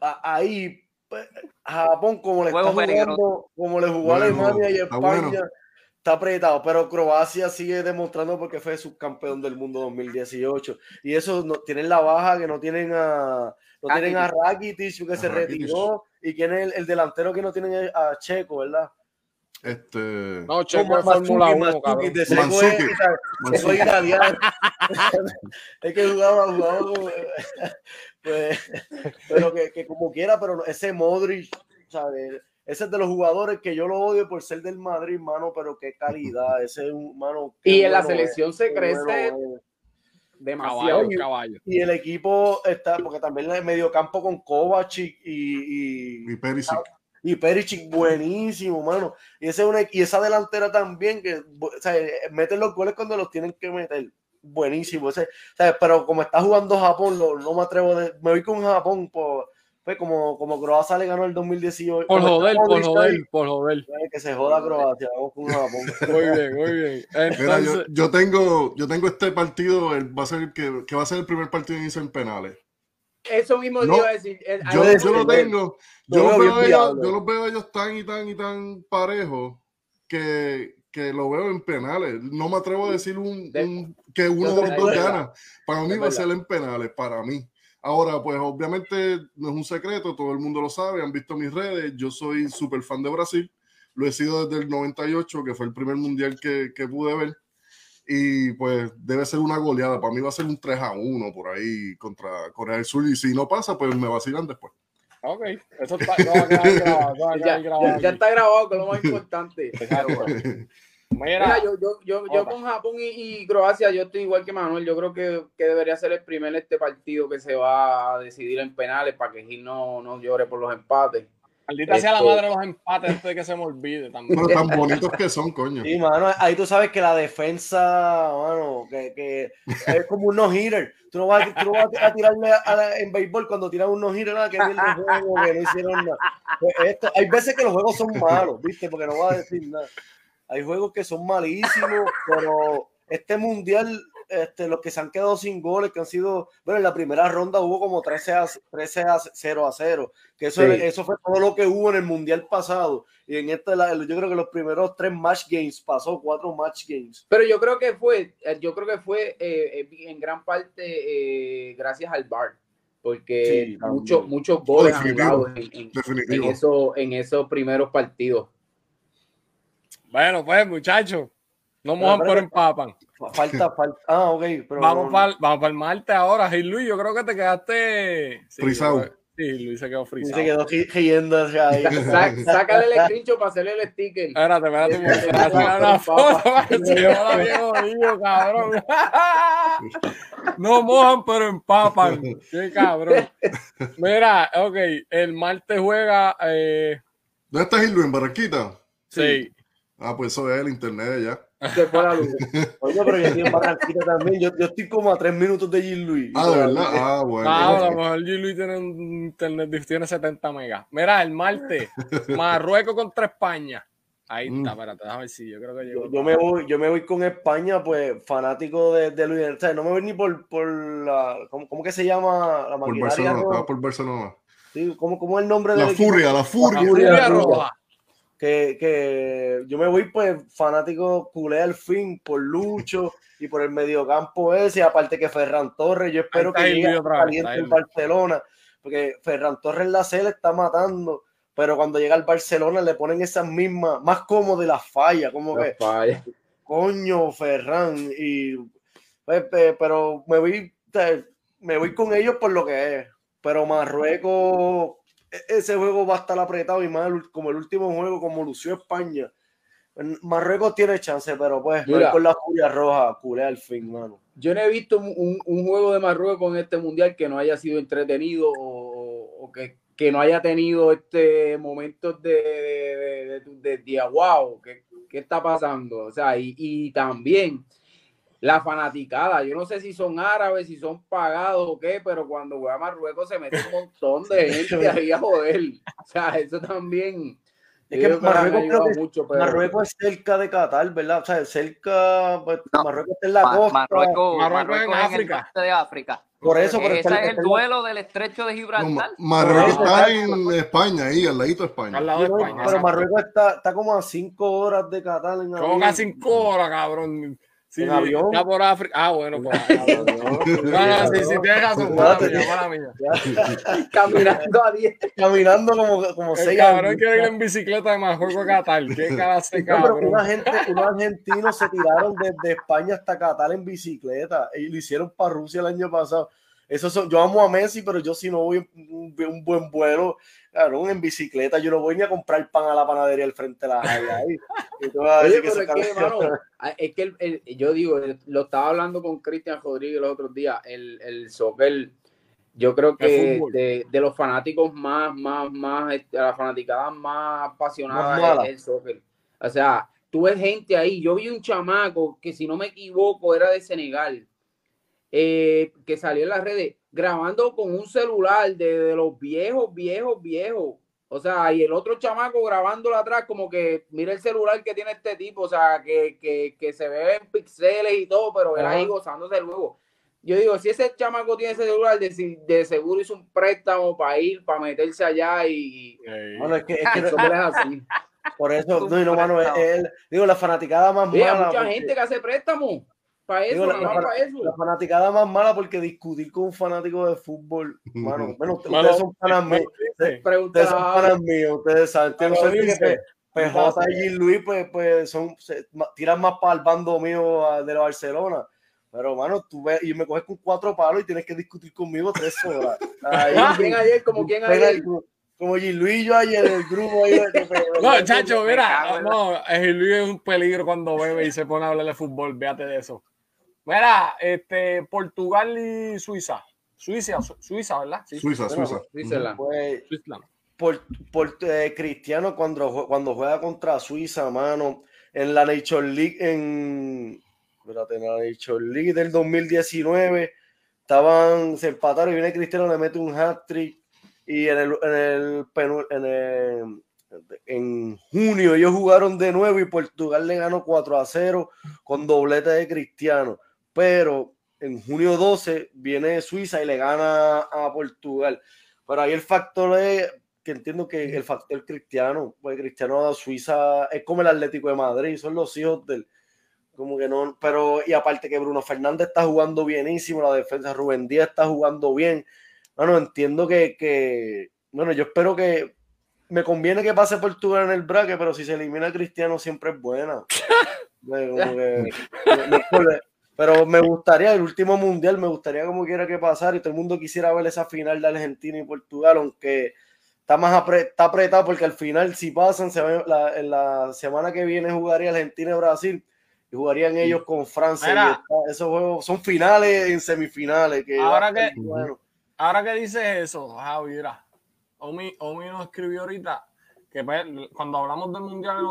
A- Ahí, pues, Japón, como le Juego está jugando, como le jugó a Bueno, Alemania y está España, bueno. está apretado, pero Croacia sigue demostrando porque fue subcampeón del mundo 2018. Y eso no, tienen la baja que no tienen a no tienen a Rakitic que se Rakitic. retiró y quién es el, el delantero que no tienen es a Checo, ¿verdad? este, No, Checo de Fórmula Mandzukic, 1, Mandzukic, cabrón. de Checo es, es italiano. es que jugaba, jugaba como- pues, pero que, que como quiera, pero ese Modric, ¿sabes? Ese es de los jugadores que yo lo odio por ser del Madrid, mano, pero qué calidad, ese es un mano. Y en la es, selección se crece bueno demasiado. Caballo, caballo. Y el equipo está, porque también en el mediocampo con Kovacic y, y, y Perisic. y Perisic buenísimo, mano. Y, ese es una- y esa delantera también, que o sea, meten los goles cuando los tienen que meter. Buenísimo. Ese, pero como está jugando Japón, lo- no me atrevo de. Me voy con Japón, por, pues como, como Croacia le ganó el 2018. Por joder, por joder, ahí, por joder. pues, Que se joda Croacia, vamos con Japón. Muy bien, muy bien. Mira, yo, tengo, yo tengo este partido, el- va a ser que, que va a ser el primer partido en irse en penales. Eso mismo No, iba a decir. Yo, yo lo tengo, Lo yo los, veo ellos, yo los veo ellos tan y tan y tan parejos que, que lo veo en penales. No me atrevo a decir un, un- que uno de los dos gana. Para mí va a ser en penales, para mí. Ahora, pues obviamente no es un secreto, todo el mundo lo sabe, han visto mis redes, yo soy súper fan de Brasil, lo he sido desde el 98, que fue el primer mundial que, que pude ver, y pues debe ser una goleada, para mí va a ser un 3 a 1 por ahí contra Corea del Sur, y si no pasa, pues me vacilan después. Ok, eso está, no va a quedar grabado, no va a ya, quedar grabado ya- ya aquí. está grabado, que es lo más importante. Claro, bueno. Mira, Mira, yo, yo, yo, con Japón y, y Croacia, yo estoy igual que Manuel. Yo creo que, que debería ser el primer este partido que se va a decidir en penales para que Gil no, no llore por los empates. Maldita sea la madre de los empates antes de que se me olvide también. Pero tan bonitos que son, coño. Sí, mano, ahí tú sabes que la defensa, mano, que, que es como un no-hitter. Tú no vas, a- tú no vas a tirarle a la- en béisbol cuando tiran un no-hitter, nada, que bien el juego, que no hicieron nada. Pues esto, hay veces que los juegos son malos, ¿viste? Porque no voy a decir nada. Hay juegos que son malísimos, pero este mundial, este, los que se han quedado sin goles, que han sido, bueno, en la primera ronda hubo como 13 a, 13 a 0 a 0, que eso, Sí. eso fue todo lo que hubo en el mundial pasado. Y en este, la- yo creo que los primeros tres match games pasó, cuatro match games. Pero yo creo que fue, eh, yo creo que fue eh, eh, en gran parte eh, gracias al VAR, porque Sí, muchos muchos goles han Definitivo. en, en- en Definitivo. eso- en esos primeros partidos. Bueno, pues, muchachos, no mojan pero- empapan. Fa- Falta, falta. Ah, ok. Pero Vamos no- para vamos para el martes ahora. Gil Luis, yo creo que te quedaste. Sí, Frisado. yo Sí, Luis se quedó frisado. se quedó ri- riendo hacia ahí. Sácale el screenshot para hacerle el sticker. Espérate, espérate, Este, te voy a sacar una foto para que se joda bien jodido, cabrón. No mojan, pero empapan. Qué cabrón. Mira, ok, el martes juega. Eh, ¿Dónde está Gildo? ¿En Barranquita? sí. Ah, pues eso es el internet ya. Se fue la luz. Oye, pero yo estoy en Barranquita también. Yo, yo estoy como a tres minutos de Gil Luis. Ah, de verdad. Ah, bueno. Ah, a lo mejor Gil Luis tiene un internet, tiene 70 megas. Mira, el martes, Marruecos contra España. Ahí está, Mm. espérate, déjame ver si yo creo que Yo, llegó. yo me voy, yo me voy con España, pues fanático de, de Luis. O sea, no me voy ni por, por la. ¿cómo, cómo que se llama la por maquinaria? Barcelona, no? estaba por Barcelona. Sí, ¿cómo, ¿Cómo es el nombre La del equipo? furia, la La furia. furia Furia roja. roja. Que, que yo me voy pues fanático culé al fin por Lucho y por el mediocampo ese, aparte que Ferran Torres, yo espero que llegue caliente en el- Barcelona, porque Ferran Torres en la C le está matando, pero cuando llega al Barcelona le ponen esas mismas, más como de las fallas, como que Falla. coño Ferran, y pues, pe- pero me voy, me voy con ellos por lo que es, pero Marruecos, ese juego va a estar apretado y más el- como el último juego, como lució España. Marruecos tiene chance, pero pues Mira. con la furia roja, culé al fin, mano. Yo no he visto un, juego de Marruecos en este mundial que no haya sido entretenido o, o que que no haya tenido este momentos de, de, de, de, wow, ¿qué, ¿qué, está pasando? O sea, y, y, también la fanaticada, yo no sé si son árabes, si son pagados o qué, pero cuando voy a Marruecos se mete un montón de gente ahí a joder. O sea, eso también es que Marruecos, mucho, pero... Marruecos, es cerca de Qatar, ¿verdad? O sea, cerca, pues, no, Marruecos está en la costa. Marruecos, Marruecos, en África. En de África. Por eso, por Ese es el duelo del estrecho de Gibraltar. No, Marruecos está en España, ahí, al ladito de España. Al lado de España. Pero Marruecos está, está como a cinco horas de Qatar. En como a cinco horas, cabrón. Sí, en avión. Está por África. Ah, bueno, pues. no, sí, sí, tienes razón. Caminando a 10. Caminando como, como el seis cabrón quiere ir en bicicleta de Marruecos a Qatar. ¿Qué cara hace, cabrón? Pero una gente, unos argentinos se tiraron desde España hasta Qatar en bicicleta. Y lo hicieron para Rusia el año pasado. Eso son, yo amo a Messi, pero yo si no voy un, un buen vuelo, claro, en bicicleta, yo no voy ni a comprar pan a la panadería al frente de la ahí. Oye, pero es que, hermano, es que el, yo digo, lo estaba hablando con Cristian Rodríguez los otros días, el, el soccer, yo creo que de, de, los fanáticos más, más, más, este, la fanaticada más apasionada es el soccer. O sea, tú ves gente ahí, yo vi un chamaco que si no me equivoco era de Senegal, eh, que salió en las redes grabando con un celular de, los viejos, viejos, viejos. O sea, y el otro chamaco grabándolo atrás, como que mira el celular que tiene este tipo, o sea, que, que, que se ve en pixeles y todo, pero él ahí gozándose luego. Yo digo, si ese chamaco tiene ese celular, de, de seguro hizo un préstamo para ir, para meterse allá y. Bueno, es que, es que es así. Por eso, no, no, mano, él, digo, la fanaticada más mala. Hay mucha gente que hace préstamo. Para eso, la, para eso. La fanaticada más mala porque discutir con un fanático de fútbol, mano, bueno, ustedes son panas míos. Ustedes son panas míos, ustedes saben. No sé que PJ y Luis, pues, pues son, se, tiran más para el bando mío de la Barcelona. Pero, mano, tú ves, y me coges con cuatro palos y tienes que discutir conmigo tres horas. Ahí, ¿Quién ayer? Como quién ayer? como Gil Luis y yo ayer en el grupo. Ahí, no, chacho, mira, no, Gil Luis es un peligro cuando bebe y se pone a hablar de fútbol, véate de eso. Mira, este, Portugal y Suiza. Suiza, Suiza, ¿verdad? Suiza, Suiza. Suiza. Pues, por, por eh, Cristiano cuando, cuando juega contra Suiza, mano, en la Nature League, en, espérate, en la Nature League del 2019, estaban, se empataron y viene Cristiano, le mete un hat-trick y en el, en el, en el en junio ellos jugaron de nuevo y Portugal le ganó 4 a 0 con doblete de Cristiano pero en junio 12 viene Suiza y le gana a Portugal. Pero ahí el factor es que entiendo que el factor cristiano, pues cristiano a Suiza es como el Atlético de Madrid, son los hijos del como que no, pero y aparte que Bruno Fernández está jugando bienísimo, la defensa Rubén Díaz está jugando bien. Bueno, entiendo que, bueno, yo espero que me conviene que pase Portugal en el braque, pero si se elimina a Cristiano siempre es buena. Pero me gustaría, el último mundial, me gustaría como quiera que pasara y todo el mundo quisiera ver esa final de Argentina y Portugal, aunque está más está apretado porque al final, si pasan, se la, en la semana que viene jugaría Argentina y Brasil y jugarían ellos con Francia. esos juegos son finales en semifinales. Que ahora, que, bueno. ahora que dices eso, Javi, mira, Omi, Omi nos escribió ahorita que pues, cuando hablamos del mundial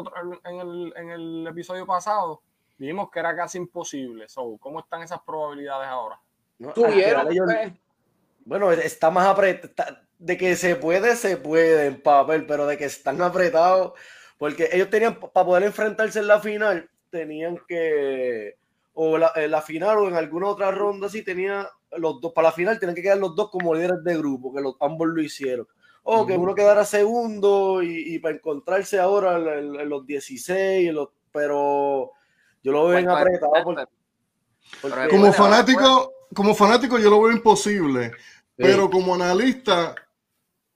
en, el, en el episodio pasado Vimos que era casi imposible. So, ¿Cómo están esas probabilidades ahora? ¿Tuvieron? Pues. bueno, está más apretado. De que se puede, se puede en papel, pero de que están apretados. Porque ellos tenían, para poder enfrentarse en la final, tenían que. O la, en la final o en alguna otra ronda, sí, tenía los dos. Para la final, tenían que quedar los dos como líderes de grupo, que los, ambos lo hicieron. O que uno quedara segundo y, para encontrarse ahora en, los 16, los, pero yo lo veo en apretado. como fanático, como fanático yo lo veo imposible, pero como analista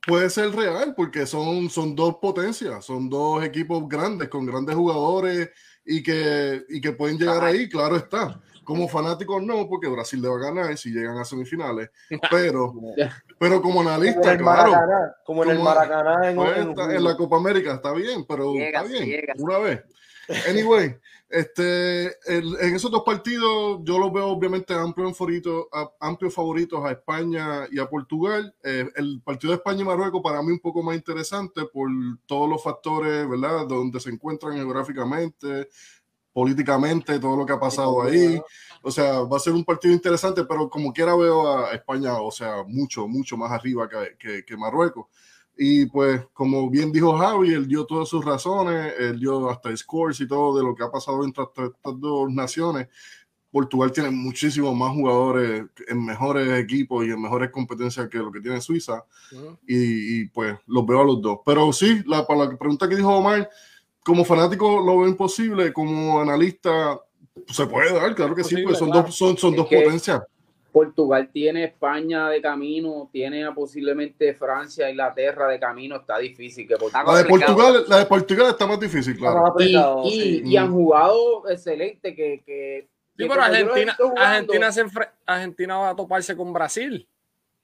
puede ser real porque son, son dos potencias, son dos equipos grandes con grandes jugadores y que, y que pueden llegar ahí, claro está. Como fanáticos no, porque Brasil le va a ganar si llegan a semifinales, pero, pero como analista, Como en el claro, Maracaná, como en el Maracaná en, pues, en- la Copa América está bien, pero está bien, una vez. Anyway, este, el- en esos dos partidos yo los veo obviamente amplios favoritos, a- amplios favoritos a España y a Portugal. Eh, el partido de España y Marruecos para mí un poco más interesante por todos los factores, ¿verdad? Donde se encuentran geográficamente, políticamente, todo lo que ha pasado ahí. O sea, va a ser un partido interesante, pero como quiera veo a España, o sea, mucho, mucho más arriba que, que, que Marruecos. Y pues, como bien dijo Javi, él dio todas sus razones, él dio hasta scores y todo de lo que ha pasado entre estas dos naciones. Portugal tiene muchísimos más jugadores en mejores equipos y en mejores competencias que lo que tiene Suiza. Ujú. Y, y, pues los veo a los dos. Pero sí, la, para la pregunta que dijo Omar, como fanático lo veo imposible, como analista se puede dar, claro que sí, Posible, pues son claro. dos, son, son dos que- potencias. Portugal tiene España de camino, tiene a posiblemente Francia, Inglaterra de camino, está difícil que Portugal. La de. Portugal, la de Portugal está más difícil, claro. Y, y- sí. y han jugado excelente que, que Sí, que pero Argentina, jugando- Argentina, se enfre- Argentina va a toparse con Brasil.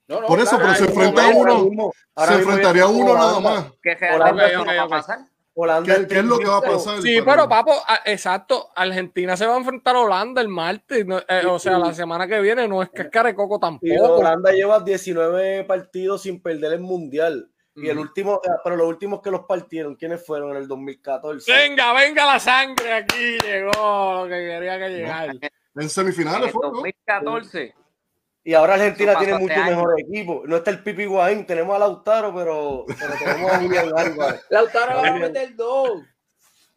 No, no, Por eso, pero se enfrenta uno, se enfrentaría uno nada más. Que Holanda, realmente ok, no va a pasar. Holanda ¿Qué, qué es lo que va a pasar? Sí, pero papo, a- exacto, Argentina se va a enfrentar a Holanda el martes, no, eh, o sea, la semana que viene no es que es carecoco tampoco. Holanda lleva 19 partidos sin perder el mundial. Y el último, pero los últimos que los partieron, ¿quiénes fueron en el 2014? Venga, venga la sangre aquí, llegó lo que quería que llegara. En En semifinales el fue, ¿no? 2014. Y ahora Argentina tiene mucho años. mejor equipo. No está el Pipi Guaín, tenemos a Lautaro, pero, pero tenemos a Julián Álvarez. Lautaro va a meter dos.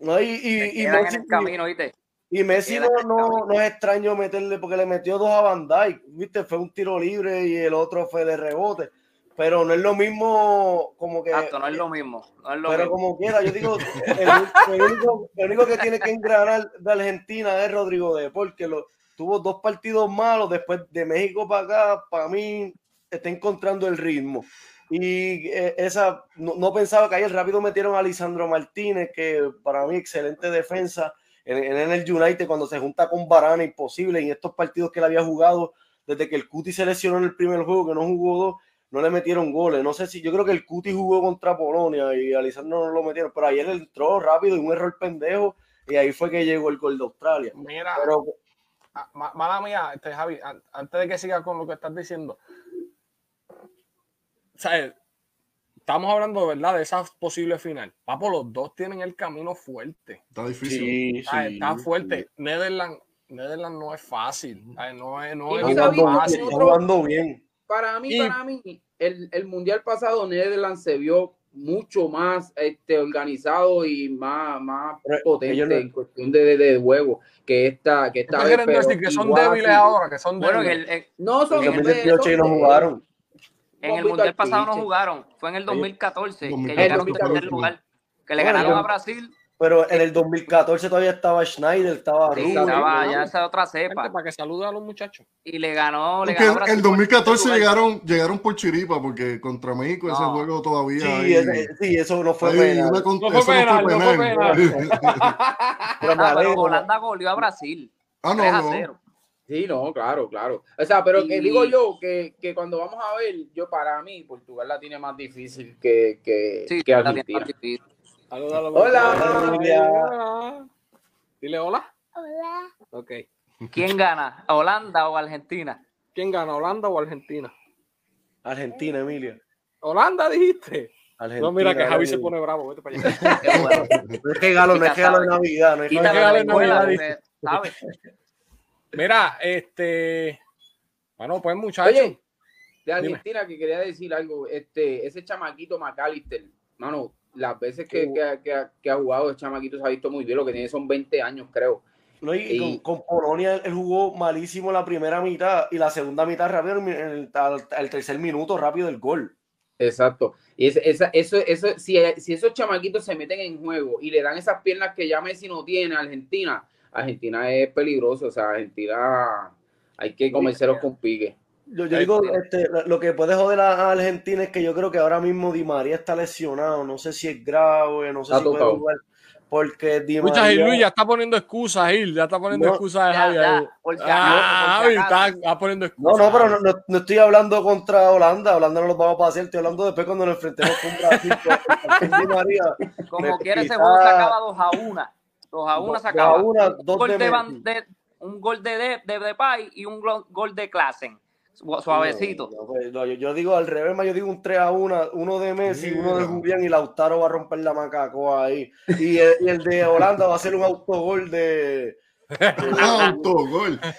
No, y, y, en Messi, el camino, ¿viste? y Messi no, no, no es extraño meterle porque le metió dos a Van Dijk. Viste, fue un tiro libre y el otro fue de rebote. Pero no es lo mismo como que. Exacto, no es lo mismo. No es lo Pero mismo. como quiera, yo digo, el, el único, el único que tiene que engranar de Argentina es Rodrigo de porque lo, tuvo dos partidos malos, después de México para acá, para mí está encontrando el ritmo. Y eh, esa, no, no pensaba que ayer rápido metieron a Lisandro Martínez, que para mí excelente defensa en, en el United cuando se junta con Varane, imposible. Y en estos partidos que él había jugado, desde que el Cuti se lesionó en el primer juego, que no jugó dos, no le metieron goles. No sé si yo creo que el Cuti jugó contra Polonia y a Lisandro no lo metieron, pero ayer entró rápido y un error pendejo y ahí fue que llegó el gol de Australia. Mira, Pero mala mía, este, Javi, an- antes de que sigas con lo que estás diciendo, ¿sabes? Estamos hablando, ¿verdad? De esa posible final. Papo, los dos tienen el camino fuerte. Está difícil. sí, ¿sabes? sí. Está fuerte. Netherlands, Netherlands no es fácil. ¿sabes? No es, no es jugando, fácil. está jugando bien. Para mí, Y- para mí, el, el mundial pasado Netherlands se vio mucho más este, organizado y más, más potente no- en cuestión de, de, de juego que esta, que esta ¿Qué vez. pero decir? Que son igual débiles así- ahora, que son Bueno, en débiles. el, en, No son En el 2018 ellos no jugaron. en el Mundial al pasado no jugaron. Fue en el 2014 que 2014 llegaron el tercer lugar. Que le ganaron a Brasil. Pero en el 2014 todavía estaba Schneider, estaba Sí, Rubio. estaba ¿no? ya esa otra cepa. para que salude a los muchachos. Y le ganó. Le ganó en Brasil el por 2014 tercer lugar. llegaron, llegaron por chiripa, porque contra México ese juego todavía Sí, ese- sí, eso no fue hay penal. una con- No fue eso penal, no fue penal. Pero Ah. Holanda goleó a Brasil. ah, 3 no, a no. 0. Sí, no, claro, claro. O sea, pero que digo yo que, que cuando vamos a ver, yo para mí, Portugal la tiene más difícil que, que, Sí, que la tiene Argentina. más difícil. Saluda a los Hola. Hola. Dile hola. Hola. Ok. ¿Quién gana? ¿Holanda o Argentina? ¿Quién gana, Holanda o Argentina? Argentina, Emilia. Holanda, dijiste. Argentina, No, mira que Javi se pone bravo. Vete para allá. Qué bueno. No es regalo, no es regalo de Navidad. No es regalo de Navidad. Mira, este. Bueno, pues muchachos. Oye, de Argentina que quería decir algo, este, ese chamaquito McAllister, mano, las veces que, que, ha- que ha- que ha jugado ese chamaquito se ha visto muy bien, lo que tiene son 20 años, creo. No, y, con, con Polonia él jugó malísimo la primera mitad y la segunda mitad rápido, el, al, al tercer minuto rápido el gol. Exacto. Y esa, eso, eso, si, si esos chamaquitos se meten en juego y le dan esas piernas que ya Messi no tiene a Argentina, Argentina es peligroso, o sea, Argentina hay que comérselos con pique. Yo, yo digo, este, lo que puede joder a Argentina es que yo creo que ahora mismo Di María está lesionado. No sé si es grave, no sé si puede jugar. Porque Di Escucha, María... Luis ya está poniendo excusas, Gil. Ya está poniendo No, excusas de ya, Javi. Ah, Javi, está, está poniendo No, excusas. no, pero no, no- no estoy hablando contra Holanda. Holanda no los vamos a pasar. Estoy hablando después cuando nos enfrentemos con Brasil. con Di María. Como Me- quiera, ese juego se acaba 2 a 1. 2 a 1 se acaba. una, un, gol de de, un gol de, de, de Depay y un gol, gol de Klassen. Su- Suavecito. No, no, pues, no, yo, yo digo al revés, más yo digo un 3 a 1, uno de Messi, uno de. Julián y Lautaro va a romper la macacoa ahí. Y el, y el de Holanda va a ser un autogol de. Autogol.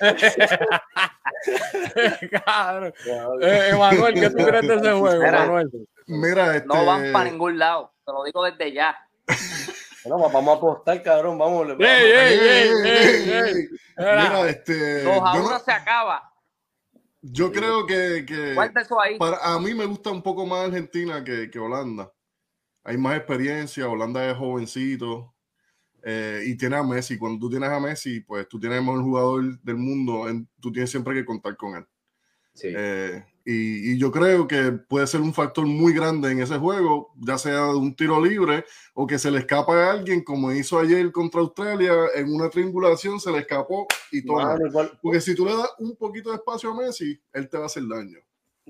Cabrón. Eh, Emanuel, ¿qué tú crees de ese juego, Mira. Emanuel? Mira, este. No van para ningún lado. Te lo digo desde ya. Bueno, vamos a apostar, cabrón, vamos. ¡Ey, ey, ey, ey, Ey, ey! ey, Mira. Mira, este. 2 a yo 1 no- se acaba. Yo creo que, que Guarda eso ahí. para, a mí me gusta un poco más Argentina que, que Holanda. Hay más experiencia, Holanda es jovencito eh, y tiene a Messi. Cuando tú tienes a Messi, pues tú tienes el mejor jugador del mundo, en- tú tienes siempre que contar con él. Sí. Eh, y, y yo creo que puede ser un factor muy grande en ese juego, ya sea de un tiro libre o que se le escapa a alguien, como hizo ayer contra Australia, en una triangulación se le escapó y. Mano, igual- Porque si tú le das un poquito de espacio a Messi, él te va a hacer daño.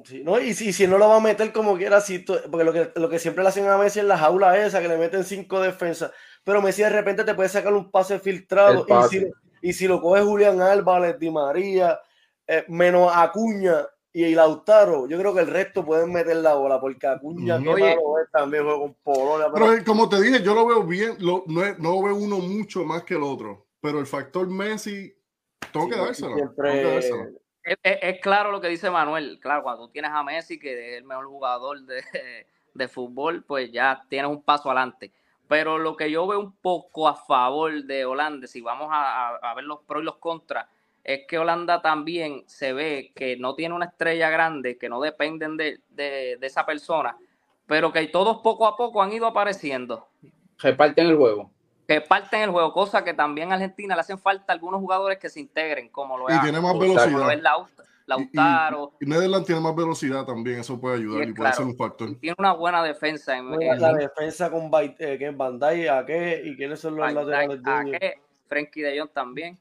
sí, no, y si, si no lo va a meter como quiera, si tú- porque lo que, lo que siempre le hacen a Messi en la jaula esa, que le meten cinco defensas, pero Messi de repente te puede sacar un pase filtrado, pase. Y, si, y si lo coge Julián Álvarez, Di María, eh, menos Acuña y Lautaro, yo creo que el resto pueden meter la bola, porque Acuña, malo es, también juega con Polonia, pero- Pero como te dije, yo lo veo bien, lo- no, es- no veo uno mucho más que el otro, pero el factor Messi, tengo que dárselo. siempre- tengo que dárselo. Es, es- es claro lo que dice Manuel. Claro, cuando tú tienes a Messi, que es el mejor jugador de, de fútbol, pues ya tienes un paso adelante. Pero lo que yo veo un poco a favor de Holanda, si vamos a, a- a ver los pros y los contras, es que Holanda también se ve que no tiene una estrella grande, que no dependen de, de- de esa persona, pero que todos poco a poco han ido apareciendo, Reparten el juego. que parten el juego, cosa que también a Argentina le hacen falta algunos jugadores que se integren, como lo Y es tiene más como lo es velocidad. Laut- Y- Lautaro. Y, y Netherlands tiene más velocidad también, eso puede ayudar Y y, puede claro. ser un factor. y tiene una buena defensa en, Juega en- la defensa con eh, que es Bandai, ¿a qué? ¿Y quiénes son los Van laterales Dijk, de ellos? Ake, Frenkie de Jong también.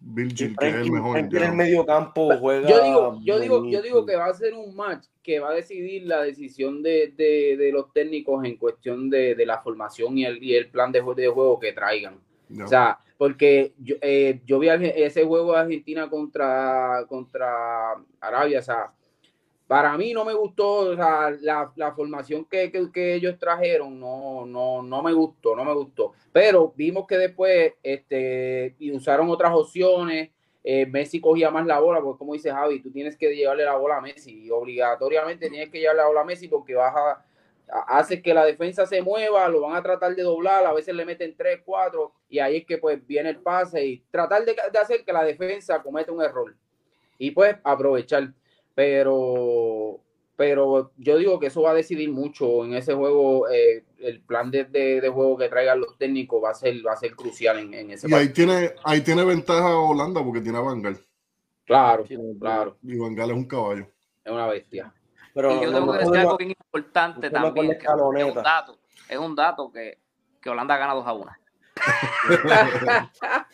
Virgil, que es el mejor. En el medio campo juega. Yo digo, yo digo, yo digo que va a ser un match que va a decidir la decisión de, de- de los técnicos en cuestión de, de la formación y el, y el plan de, jue- de juego que traigan. O sea, porque yo, eh, yo vi ese juego de Argentina contra, contra Arabia, o sea, para mí no me gustó, la, la formación que, que- ellos trajeron, no, no, no me gustó, no me gustó. Pero vimos que después este, y usaron otras opciones, eh, Messi cogía más la bola, porque como dice Javi, tú tienes que llevarle la bola a Messi, y obligatoriamente tienes que llevarle la bola a Messi porque vas que la defensa se mueva, lo van a tratar de doblar, a veces le meten 3, 4, y ahí es que pues viene el pase y tratar de, de hacer que la defensa cometa un error. Y pues aprovechar. Pero, pero yo digo que eso va a decidir mucho en ese juego. eh, el plan de, de- de juego que traigan los técnicos va a ser, va a ser crucial en, en ese Y ahí tiene, ahí tiene ventaja Holanda porque tiene a Van Gaal. Claro, Sí, claro, Y Van Gaal es un caballo. es una bestia. Pero y yo tengo que decir algo bien importante también, que es un dato, es un dato que, que Holanda gana 2 a 1.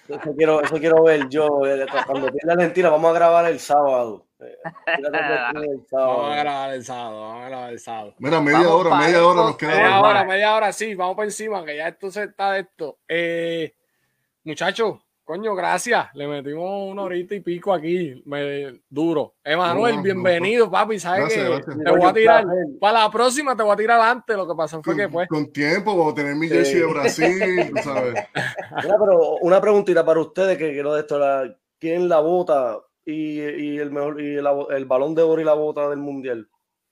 Eso quiero, eso quiero ver yo. eh, Cuando pierda Argentina, vamos a grabar el sábado. Vamos a grabar el sábado, vamos a grabar el sábado. Mira, media Vamos hora, media eso, hora nos queda. Media vamos. hora, media hora, sí, vamos por encima, que ya esto se está de esto. Eh, muchachos, coño, gracias. Le metimos una horita y pico aquí, me- duro. Emanuel, No, no, bienvenido, papi. ¿Sabes Gracias, que gracias. Te voy a tirar, para la próxima te voy a tirar antes. Lo que pasó fue que Con, pues. con tiempo, vamos a tener mi Sí. jersey de Brasil, tú sabes. Mira, pero una preguntita para ustedes que quiero de esto. La, ¿Quién la bota y, y el mejor y la el balón de oro y la bota del mundial?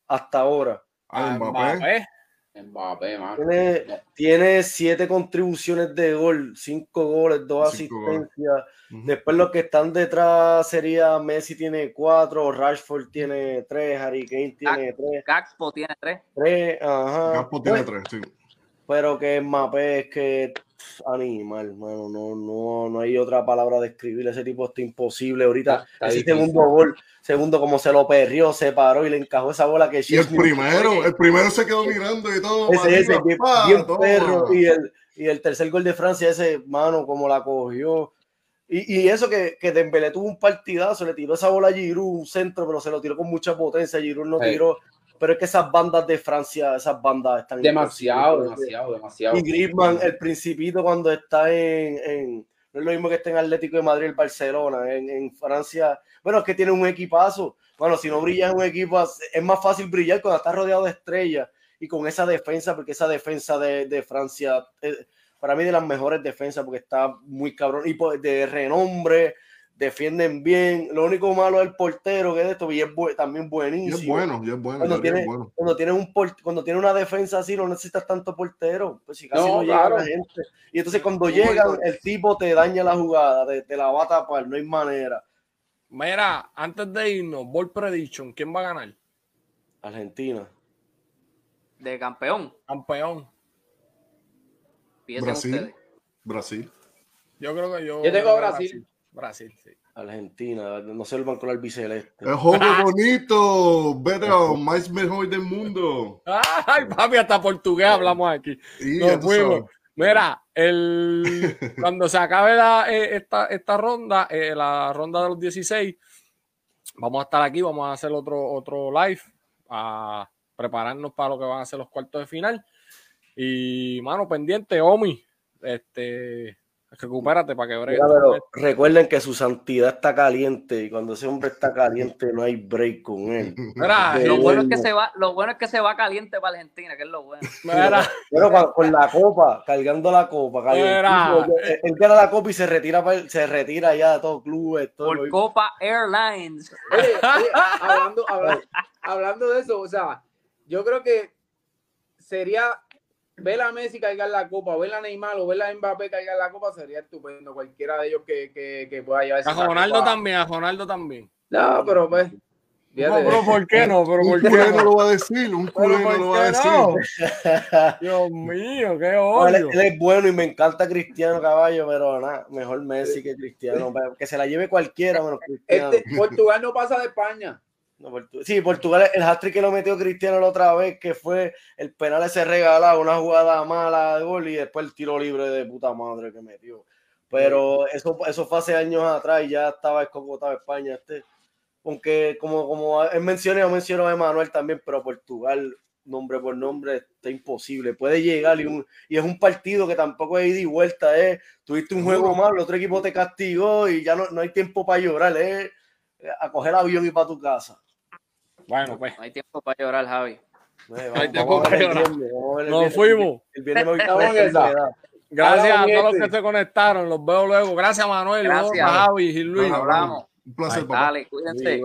Hasta ahora. Ah, Mbappé. Mbappé. Mbappé, mano. Tiene, tiene siete contribuciones de gol, cinco goles, dos Cinco goles. asistencias. Después los que están detrás sería Messi tiene cuatro, Rashford tiene tres, Harry Kane tiene tres, Gakpo tiene 3. tres, ajá. Gaspo tiene Pues, tres, sí. Pero que Mbappé es que pff, animal, mano, no, no, no hay otra palabra de describir, ese tipo está imposible ahorita, Está- ese difícil. segundo gol, segundo como se lo perrió, se paró y le encajó esa bola que Y el primero, el primero se quedó mirando y todo. ese, ese, bien, pa, bien toma. perro, y el, y el tercer gol de Francia, ese mano como la cogió. Y, y eso que, que Dembélé tuvo un partidazo, le tiró esa bola a Giroud, un centro, pero se lo tiró con mucha potencia, Giroud no Sí. tiró, pero es que esas bandas de Francia, esas bandas están Demasiado, demasiado, demasiado. Y Griezmann, el principito cuando está en, en- no es lo mismo que está en Atlético de Madrid, el Barcelona, en, en Francia, bueno, es que tiene un equipazo, bueno, si no brillas en un equipo, es más fácil brillar cuando estás rodeado de estrellas y con esa defensa, porque esa defensa de, de Francia, eh, para mí de las mejores defensas, porque está muy cabrón, y pues, de renombre, defienden bien, lo único malo es el portero, que es de esto, y es bu- también Y buenísimo. es bueno, y es bueno. Cuando y es tiene- bueno. Cuando tienes un cuando tienes una defensa así, no necesitas tanto portero. Pues si casi no, No, llega claro. la gente. Y entonces cuando Muy llegan, bueno. el tipo te daña la jugada, te, te la va a tapar, no hay manera. Mira, antes de irnos, Ball Prediction, ¿quién va a ganar? Argentina. De campeón. Campeón. Piensen Brasil. ustedes. Brasil. Yo creo que yo. Yo tengo Brasil. Brasil, sí. Argentina, no se vuelvan con el albiceleste. El joven bonito, Beto, más mejor del mundo. Ay, papi, hasta portugués hablamos aquí. Y Nos fuimos. Mira, el, cuando se acabe la, eh, esta, esta ronda, eh, la ronda de los 16, vamos a estar aquí, vamos a hacer otro, otro live, a prepararnos para lo que van a ser los cuartos de final. Y, mano, pendiente, Omi, este, recupérate para que esto. recuerden que su santidad está caliente y cuando ese hombre está caliente no hay break con él. Mira, Lo bueno es que se va, lo bueno es que se va caliente para Argentina, que es lo bueno. mira, Pero con, con la copa, cargando la copa, caliente. Él, él gana la copa y se retira, se retira ya de todos clubes. Todo Por Copa Airlines. Oye, oye, hablando, hablando, hablando de eso, o sea, yo creo que sería ver a Messi cargar la copa, ver a Neymar o ver a Mbappé cargar la copa sería estupendo. Cualquiera de ellos que, que, que pueda llevar a Ronaldo copa. también, a Ronaldo también. No, pero pues. No, pero ¿por qué no? Pero ¿por qué no lo va a decir, un culé no ¿por lo va a decir. no? Dios mío, qué odio. él es bueno y me encanta Cristiano Caballo, pero nada, mejor Messi que Cristiano. Que se la lleve cualquiera menos Cristiano. este, Portugal no pasa de España. No, Portu- sí, Portugal, el hat-trick que lo metió Cristiano la otra vez, que fue el penal ese regalado, una jugada mala de gol y después el tiro libre de puta madre que metió. Pero eso, eso fue hace años atrás y ya estaba escocotado España. Este, aunque como, como él mencionó, yo menciono a Emanuel también, pero Portugal, nombre por nombre, está imposible. Puede llegar y, un, y es un partido que tampoco es ida y vuelta. ¿eh? Tuviste un juego malo, el otro equipo te castigó y ya no, no hay tiempo para llorar. ¿eh? A coger avión y para tu casa. Bueno, pues. No hay tiempo para llorar, Javi. Eh, Ay, vamos- te vamos a ver el puedo viernes, vamos a ver el Nos fuimos. El viernes me. Gracias a todos los que se conectaron. Los veo luego. Gracias, Manuel. Gracias. Javi y Luis. Nos hablamos. Un placer, papá. Dale, cuídense.